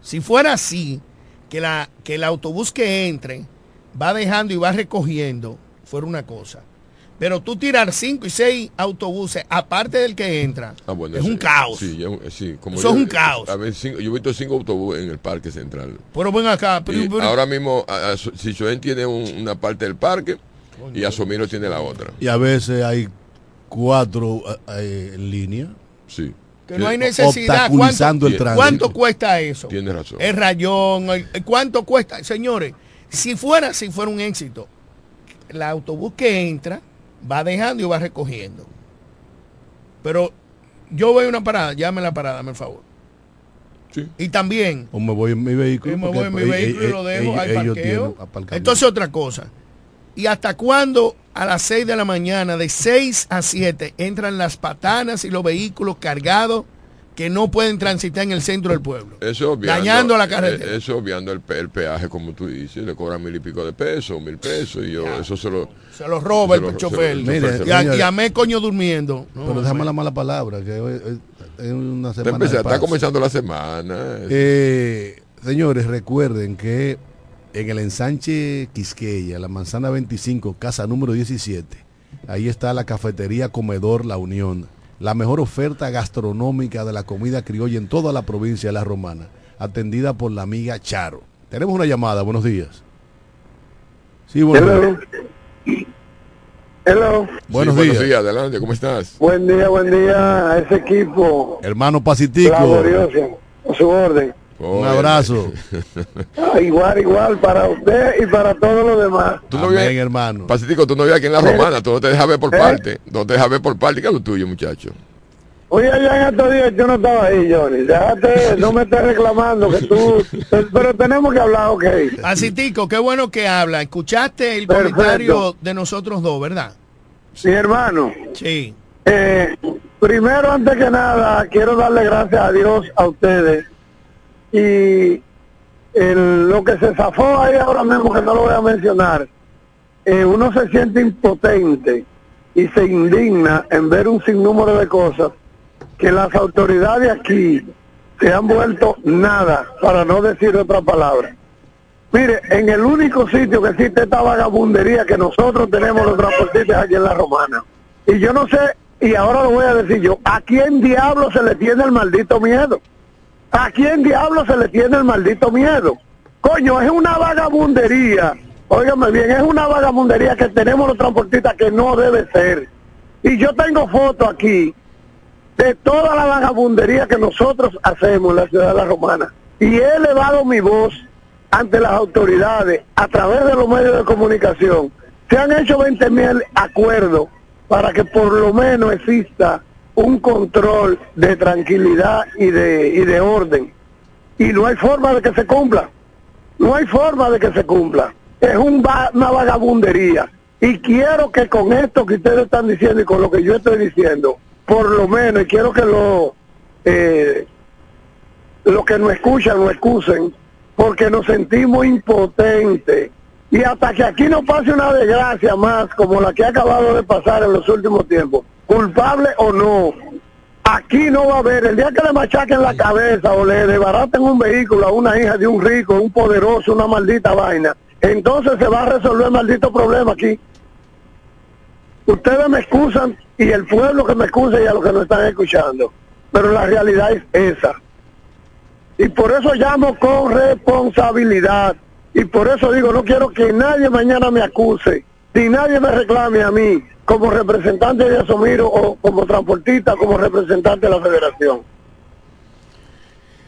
[SPEAKER 4] Si fuera así, que, la, que el autobús que entre va dejando y va recogiendo, fuera una cosa. Pero tú tirar cinco y seis autobuses, aparte del que entra,
[SPEAKER 2] Ah, bueno,
[SPEAKER 4] es un caos.
[SPEAKER 2] Sí, como
[SPEAKER 4] Eso es un caos.
[SPEAKER 2] A ver, cinco- yo he visto cinco autobuses en el parque central.
[SPEAKER 4] Pero ven acá, pero-
[SPEAKER 2] ahora mismo, a- a- Sichoén tiene un- una parte del parque y Asomiro tiene la otra.
[SPEAKER 1] Y a veces hay cuatro eh, eh, en línea.
[SPEAKER 2] Sí.
[SPEAKER 4] que no hay necesidad.
[SPEAKER 1] Obstaculizando
[SPEAKER 4] ¿Cuánto,
[SPEAKER 1] el tránsito.
[SPEAKER 4] cuánto cuesta eso?
[SPEAKER 2] Tiene razón.
[SPEAKER 4] El rayón, el- ¿cuánto cuesta? Señores, si fuera, si fuera un éxito, el autobús que entra va dejando y va recogiendo. Pero yo voy a una parada, llame la parada, dame el favor. Y también,
[SPEAKER 1] O me voy en mi vehículo.
[SPEAKER 4] me voy en mi
[SPEAKER 1] eh,
[SPEAKER 4] vehículo y
[SPEAKER 1] eh,
[SPEAKER 4] lo dejo,
[SPEAKER 1] ellos-
[SPEAKER 4] hay parqueo. Entonces otra cosa. ¿Y hasta cuándo a las 6 de la mañana, de 6 a 7, entran las patanas y los vehículos cargados que no pueden transitar en el centro del pueblo?
[SPEAKER 2] Eso obviando,
[SPEAKER 4] Dañando la carretera.
[SPEAKER 2] eh, Eso obviando el, el peaje, como tú dices, le cobran mil y pico de pesos, mil pesos, y yo, eso se lo...
[SPEAKER 4] Se lo roba
[SPEAKER 2] se
[SPEAKER 4] el
[SPEAKER 2] lo-
[SPEAKER 4] chofer.
[SPEAKER 2] lo-
[SPEAKER 1] Mire,
[SPEAKER 2] chofer
[SPEAKER 4] y, a, y a mí, coño durmiendo. No,
[SPEAKER 1] Pero déjame la mala palabra, que hoy- hoy es una
[SPEAKER 2] Está,
[SPEAKER 1] semana.
[SPEAKER 2] está comenzando la semana.
[SPEAKER 1] Eh, señores, recuerden que en el ensanche Quisqueya, la manzana 25, casa número 17, ahí está la cafetería Comedor La Unión, la mejor oferta gastronómica de la comida criolla en toda la provincia de La Romana, atendida por la amiga Charo. Tenemos una llamada, buenos días. Sí, buenos
[SPEAKER 12] Hello.
[SPEAKER 1] días.
[SPEAKER 12] Hello.
[SPEAKER 1] Buenos
[SPEAKER 2] Sí,
[SPEAKER 1] días.
[SPEAKER 2] buenos días, adelante, ¿cómo estás?
[SPEAKER 12] Buen día, buen día a ese equipo
[SPEAKER 1] Hermano Pacitico,
[SPEAKER 12] laborioso, a su orden.
[SPEAKER 1] Un abrazo.
[SPEAKER 12] Ah, igual, igual para usted y para todos los demás.
[SPEAKER 2] Tú no
[SPEAKER 1] Amén,
[SPEAKER 2] vives,
[SPEAKER 1] hermano.
[SPEAKER 2] Pacífico, tú no vives aquí en la Romana, tú no te dejas ver por
[SPEAKER 12] ¿Eh?
[SPEAKER 2] parte, no te dejas ver por parte, ¿qué es lo tuyo, muchacho?
[SPEAKER 12] Oye, allá en estos días yo no estaba ahí, Johnny. Déjate, no me estés reclamando que tú... Pero tenemos que hablar, ok.
[SPEAKER 4] Así, Tico, qué bueno que habla. Escuchaste el
[SPEAKER 12] Perfecto.
[SPEAKER 4] comentario de nosotros dos, ¿verdad?
[SPEAKER 12] Mi hermano,
[SPEAKER 4] Sí.
[SPEAKER 12] eh, primero, antes que nada, quiero darle gracias a Dios a ustedes. Y el- lo que se zafó ahí ahora mismo, que no lo voy a mencionar, eh, uno se siente impotente y se indigna en ver un sinnúmero de cosas que las autoridades aquí se han vuelto nada, para no decir otra palabra. Mire, en el único sitio que existe esta vagabundería que nosotros tenemos los transportistas aquí en La Romana, y yo no sé, y ahora lo voy a decir yo, ¿a quién diablo se le tiene el maldito miedo? ¿A quién diablo se le tiene el maldito miedo? Coño, es una vagabundería. Óigame bien, es una vagabundería que tenemos los transportistas que no debe ser. Y yo tengo fotos aquí de toda la vagabundería que nosotros hacemos en la ciudad de La Romana. Y he elevado mi voz ante las autoridades, a través de los medios de comunicación, se han hecho 20 mil acuerdos para que por lo menos exista un control de tranquilidad y de, y de orden. Y no hay forma de que se cumpla. No hay forma de que se cumpla. Es un una vagabundería. Y quiero que con esto que ustedes están diciendo y con lo que yo estoy diciendo, por lo menos, y quiero que lo, eh, que nos escuchan nos excusen, porque nos sentimos impotentes. Y hasta que aquí no pase una desgracia más como la que ha acabado de pasar en los últimos tiempos, culpable o no, aquí no va a haber, el día que le machaquen la cabeza o le desbaraten un vehículo a una hija de un rico, un poderoso, una maldita vaina, entonces se va a resolver el maldito problema aquí. Ustedes me excusan y el pueblo que me excusa y a los que nos están escuchando, pero la realidad es esa. Y por eso llamo con responsabilidad. Y por eso digo, no quiero que nadie mañana me acuse, ni nadie me reclame a mí como representante de Asomiro o como transportista, como representante de la federación.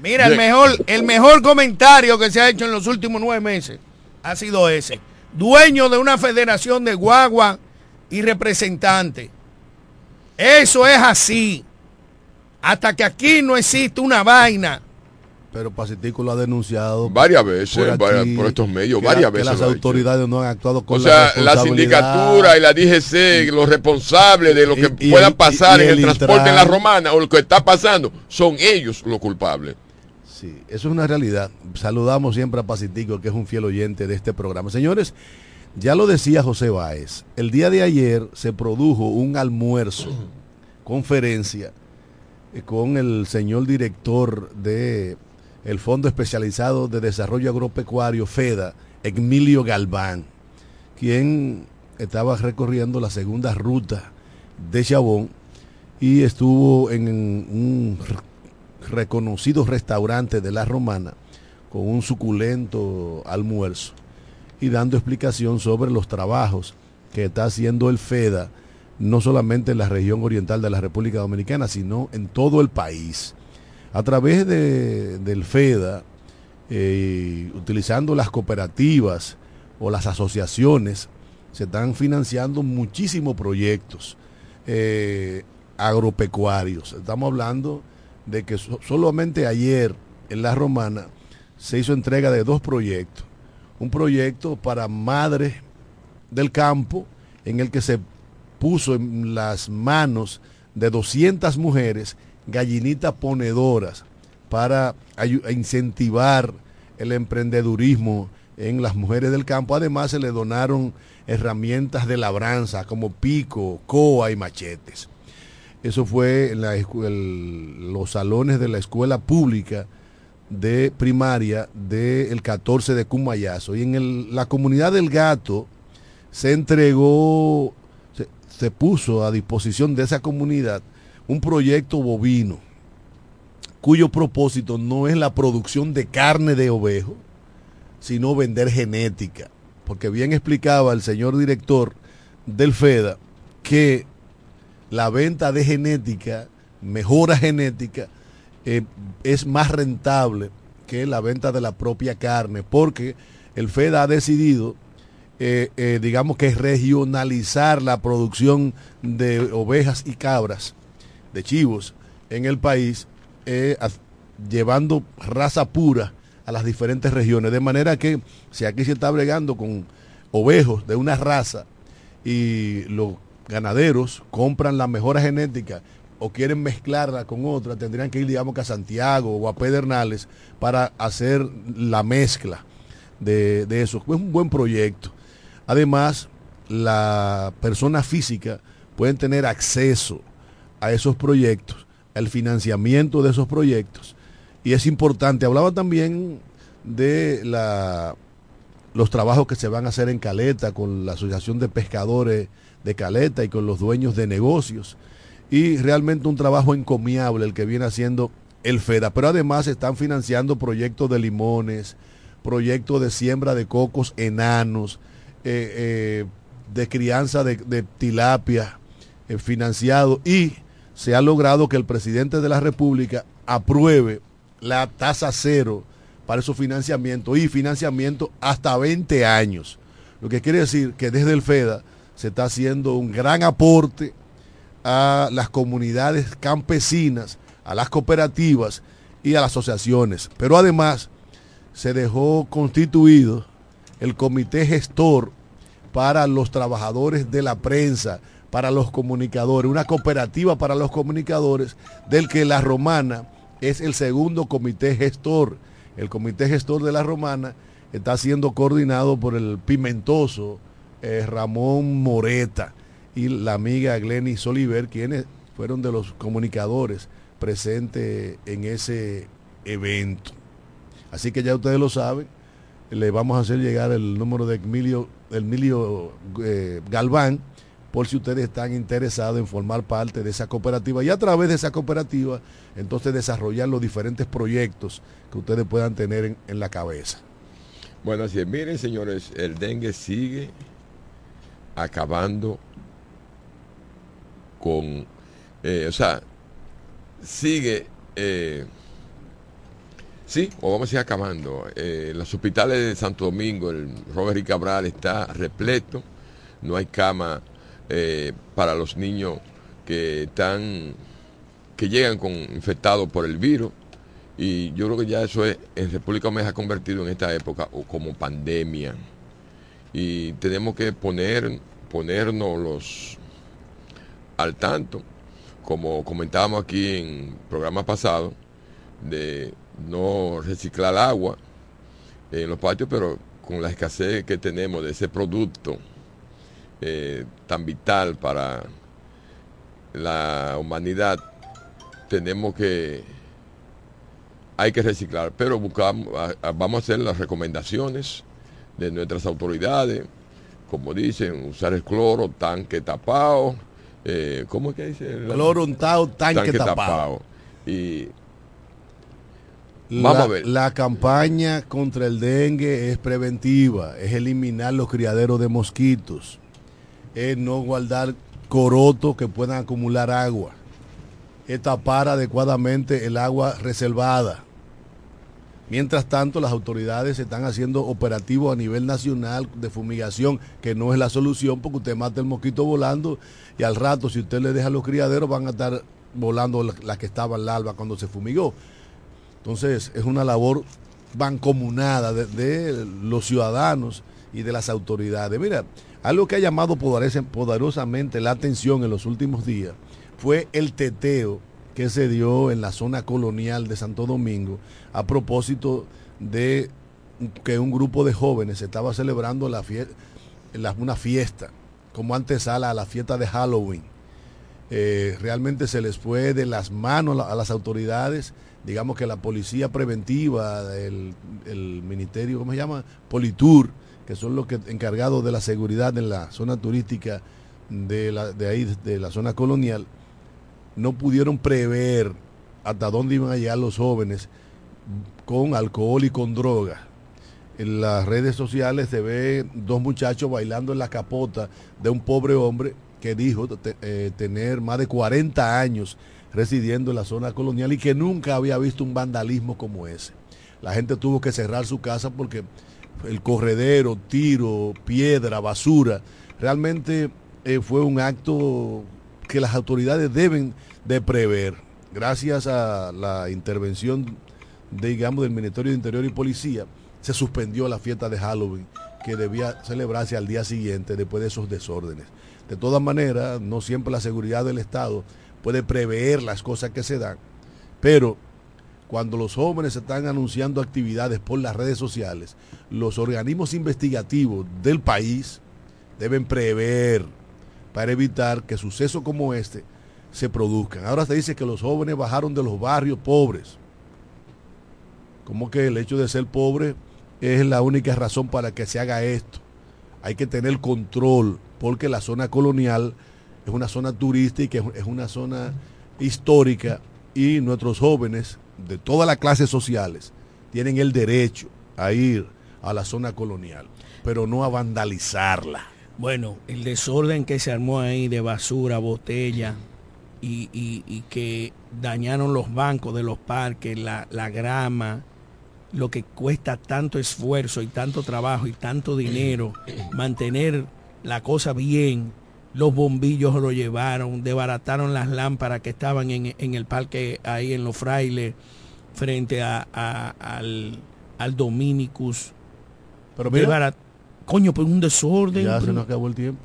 [SPEAKER 4] Mira, el mejor, el mejor comentario que se ha hecho en los últimos nueve meses ha sido ese. Dueño de una federación de guagua y representante. Eso es así. Hasta que aquí no existe una vaina.
[SPEAKER 1] Pero Pacitico lo ha denunciado
[SPEAKER 2] Varias veces,
[SPEAKER 1] por,
[SPEAKER 2] varias-
[SPEAKER 1] aquí,
[SPEAKER 2] por estos medios,
[SPEAKER 1] que
[SPEAKER 2] varias
[SPEAKER 1] que
[SPEAKER 2] veces
[SPEAKER 1] las autoridades no han actuado con
[SPEAKER 2] O sea, la sindicatura y la DGC, los responsables de lo que
[SPEAKER 1] Y- el-
[SPEAKER 2] pasar
[SPEAKER 1] y-
[SPEAKER 2] en el,
[SPEAKER 1] el
[SPEAKER 2] transporte en la romana o lo que está pasando, son ellos los culpables.
[SPEAKER 1] Sí, eso es una realidad. Saludamos siempre a Pacitico, que es un fiel oyente de este programa. Señores, ya lo decía José Báez, el día de ayer se produjo un almuerzo, conferencia, eh, con el señor director de el Fondo Especializado de Desarrollo Agropecuario, FEDA, Emilio Galván, quien estaba recorriendo la segunda ruta de Chabón y estuvo en un reconocido restaurante de la Romana con un suculento almuerzo y dando explicación sobre los trabajos que está haciendo el FEDA, no solamente en la región oriental de la República Dominicana, sino en todo el país. A través de- del FEDA, eh, utilizando las cooperativas o las asociaciones, se están financiando muchísimos proyectos eh, agropecuarios. Estamos hablando de que so- solamente ayer en La Romana se hizo entrega de dos proyectos. Un proyecto para madres del campo en el que se puso en las manos de 200 mujeres gallinitas ponedoras para incentivar el emprendedurismo en las mujeres del campo. Además se le donaron herramientas de labranza como pico, coa y machetes. Eso fue en los salones de la escuela pública de primaria del 14 de Cumayazo. Y en la comunidad del gato se entregó, se puso a disposición de esa comunidad un proyecto bovino cuyo propósito no es la producción de carne de ovejo, sino vender genética. Porque bien explicaba el señor director del FEDA que la venta de genética, mejora genética, eh, es más rentable que la venta de la propia carne, porque el FEDA ha decidido, eh, eh, digamos que regionalizar la producción de ovejas y cabras, de chivos, en el país, eh, llevando raza pura a las diferentes regiones. De manera que si aquí se está bregando con ovejos de una raza y los ganaderos compran la mejora genética o quieren mezclarla con otra, tendrían que ir, digamos, a Santiago o a Pedernales para hacer la mezcla de, de eso. Es un buen proyecto. Además, la persona física pueden tener acceso a esos proyectos, al financiamiento de esos proyectos. Y es importante, hablaba también de la, los trabajos que se van a hacer en Caleta con la Asociación de Pescadores de Caleta y con los dueños de negocios. Y realmente un trabajo encomiable el que viene haciendo el FEDA. Pero además están financiando proyectos de limones, proyectos de siembra de cocos enanos, eh, eh, de crianza de, tilapia eh, financiado y se ha logrado que el presidente de la República apruebe la tasa cero para esos financiamientos y financiamiento hasta 20 años. Lo que quiere decir que desde el FEDA se está haciendo un gran aporte a las comunidades campesinas, a las cooperativas y a las asociaciones. Pero además se dejó constituido el comité gestor para los trabajadores de la prensa, para los comunicadores, una cooperativa para los comunicadores, del que la Romana es el segundo comité gestor. El comité gestor de la Romana está siendo coordinado por el pimentoso eh, Ramón Moreta y la amiga Glenny Soliver, quienes fueron de los comunicadores presentes en ese evento. Así que ya ustedes lo saben, le vamos a hacer llegar el número de Emilio, Emilio eh, Galván, por si ustedes están interesados en formar parte de esa cooperativa y a través de esa cooperativa entonces desarrollar los diferentes proyectos que ustedes puedan tener en, la cabeza.
[SPEAKER 2] Bueno, así es. Miren, señores, el dengue sigue acabando con, eh, o sea, sigue, eh, sí, o vamos a ir acabando. Eh, los hospitales de Santo Domingo, el Robert y Cabral está repleto, no hay cama eh, para los niños que están, que llegan con infectados por el virus. Y yo creo que ya eso es, en República Dominicana ha convertido en esta época o como pandemia. Y tenemos que poner, ponernos los al tanto, como comentábamos aquí en programas pasados, de no reciclar agua en los patios, pero con la escasez que tenemos de ese producto eh, tan vital para la humanidad, tenemos que hay que reciclar, pero buscamos, vamos a hacer las recomendaciones de nuestras autoridades, como dicen, usar el cloro, tanque tapado, eh, ¿cómo es que dice?
[SPEAKER 1] Cloro untado, tanque tapado.
[SPEAKER 2] Y
[SPEAKER 1] La,
[SPEAKER 2] Vamos a ver.
[SPEAKER 1] la campaña contra el dengue es preventiva, es eliminar los criaderos de mosquitos, es no guardar corotos que puedan acumular agua, es tapar adecuadamente el agua reservada. Mientras tanto, las autoridades están haciendo operativos a nivel nacional de fumigación, que no es la solución porque usted mata el mosquito volando y al rato, si usted le deja los criaderos, van a estar volando las que estaban larvas cuando se fumigó. Entonces, es una labor mancomunada de, de los ciudadanos y de las autoridades. Mira, algo que ha llamado poderosamente la atención en los últimos días fue el teteo que se dio en la zona colonial de Santo Domingo a propósito de que un grupo de jóvenes estaba celebrando la una fiesta como antesala a la fiesta de Halloween eh, realmente se les fue de las manos a las autoridades, digamos que la policía preventiva, el, el ministerio, ¿cómo se llama? Politur, que son los que encargados de la seguridad en la zona turística de, la, de ahí, de la zona colonial, no pudieron prever hasta dónde iban a llegar los jóvenes con alcohol y con droga. En las redes sociales se ve dos muchachos bailando en la capota de un pobre hombre que dijo eh, tener más de 40 años residiendo en la zona colonial y que nunca había visto un vandalismo como ese. La gente tuvo que cerrar su casa porque el corredero, tiro, piedra, basura, realmente eh, fue un acto que las autoridades deben de prever. Gracias a la intervención, digamos, del Ministerio de Interior y Policía, se suspendió la fiesta de Halloween que debía celebrarse al día siguiente después de esos desórdenes. De todas maneras, no siempre la seguridad del Estado puede prever las cosas que se dan, pero cuando los jóvenes están anunciando actividades por las redes sociales, los organismos investigativos del país deben prever para evitar que sucesos como este se produzcan. Ahora se dice que los jóvenes bajaron de los barrios pobres. Como que el hecho de ser pobre es la única razón para que se haga esto. Hay que tener control porque la zona colonial es una zona turística, es una zona histórica y nuestros jóvenes de todas las clases sociales tienen el derecho a ir a la zona colonial, pero no a vandalizarla.
[SPEAKER 4] Bueno, el desorden que se armó ahí de basura, botella y, y- y que dañaron los bancos de los parques, la, la grama, lo que cuesta tanto esfuerzo y tanto trabajo y tanto dinero mantener la cosa bien. Los bombillos lo llevaron, desbarataron las lámparas que estaban en, en el parque ahí en los frailes frente a, a- al, al Dominicus.
[SPEAKER 1] Pero mira,
[SPEAKER 4] Desbarat- Coño, pues un desorden.
[SPEAKER 1] ya se nos acabó el tiempo.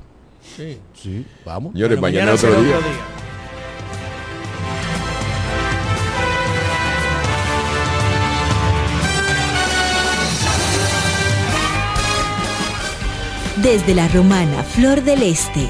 [SPEAKER 4] Sí.
[SPEAKER 1] Sí, vamos.
[SPEAKER 2] Señores,
[SPEAKER 4] Bueno,
[SPEAKER 2] mañana,
[SPEAKER 4] será
[SPEAKER 2] otro día.
[SPEAKER 13] Desde la romana Flor del Este,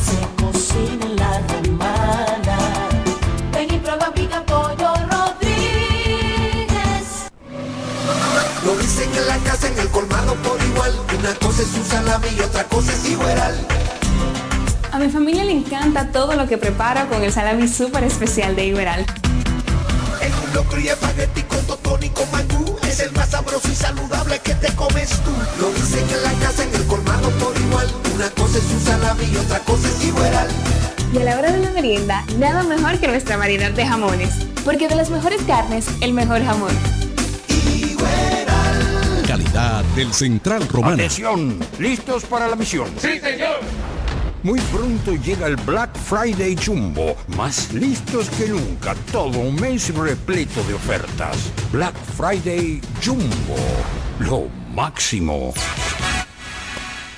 [SPEAKER 14] se cocina en la romana. Ven y prueba pica pollo Rodríguez.
[SPEAKER 15] Lo dicen en la casa, en el colmado por igual. Una cosa es su salami y otra cosa es igual.
[SPEAKER 16] A mi familia le encanta todo lo que preparo con el salami súper especial de Iberal.
[SPEAKER 15] Un locro y espagueti con totón y con mangú. Es el más sabroso y saludable que te comes tú. Lo dicen en la casa, en el colmado por igual. Una cosa es su salami y otra cosa es igual.
[SPEAKER 16] Y a la hora de la merienda, nada mejor que nuestra variedad de jamones. Porque de las mejores carnes, el mejor jamón.
[SPEAKER 9] Calidad del Central Romana.
[SPEAKER 17] Atención, ¿listos para la misión?
[SPEAKER 8] ¡Sí, señor!
[SPEAKER 17] Muy pronto llega el Black Friday Jumbo, más listos que nunca, todo un mes repleto de ofertas. Black Friday Jumbo, lo máximo.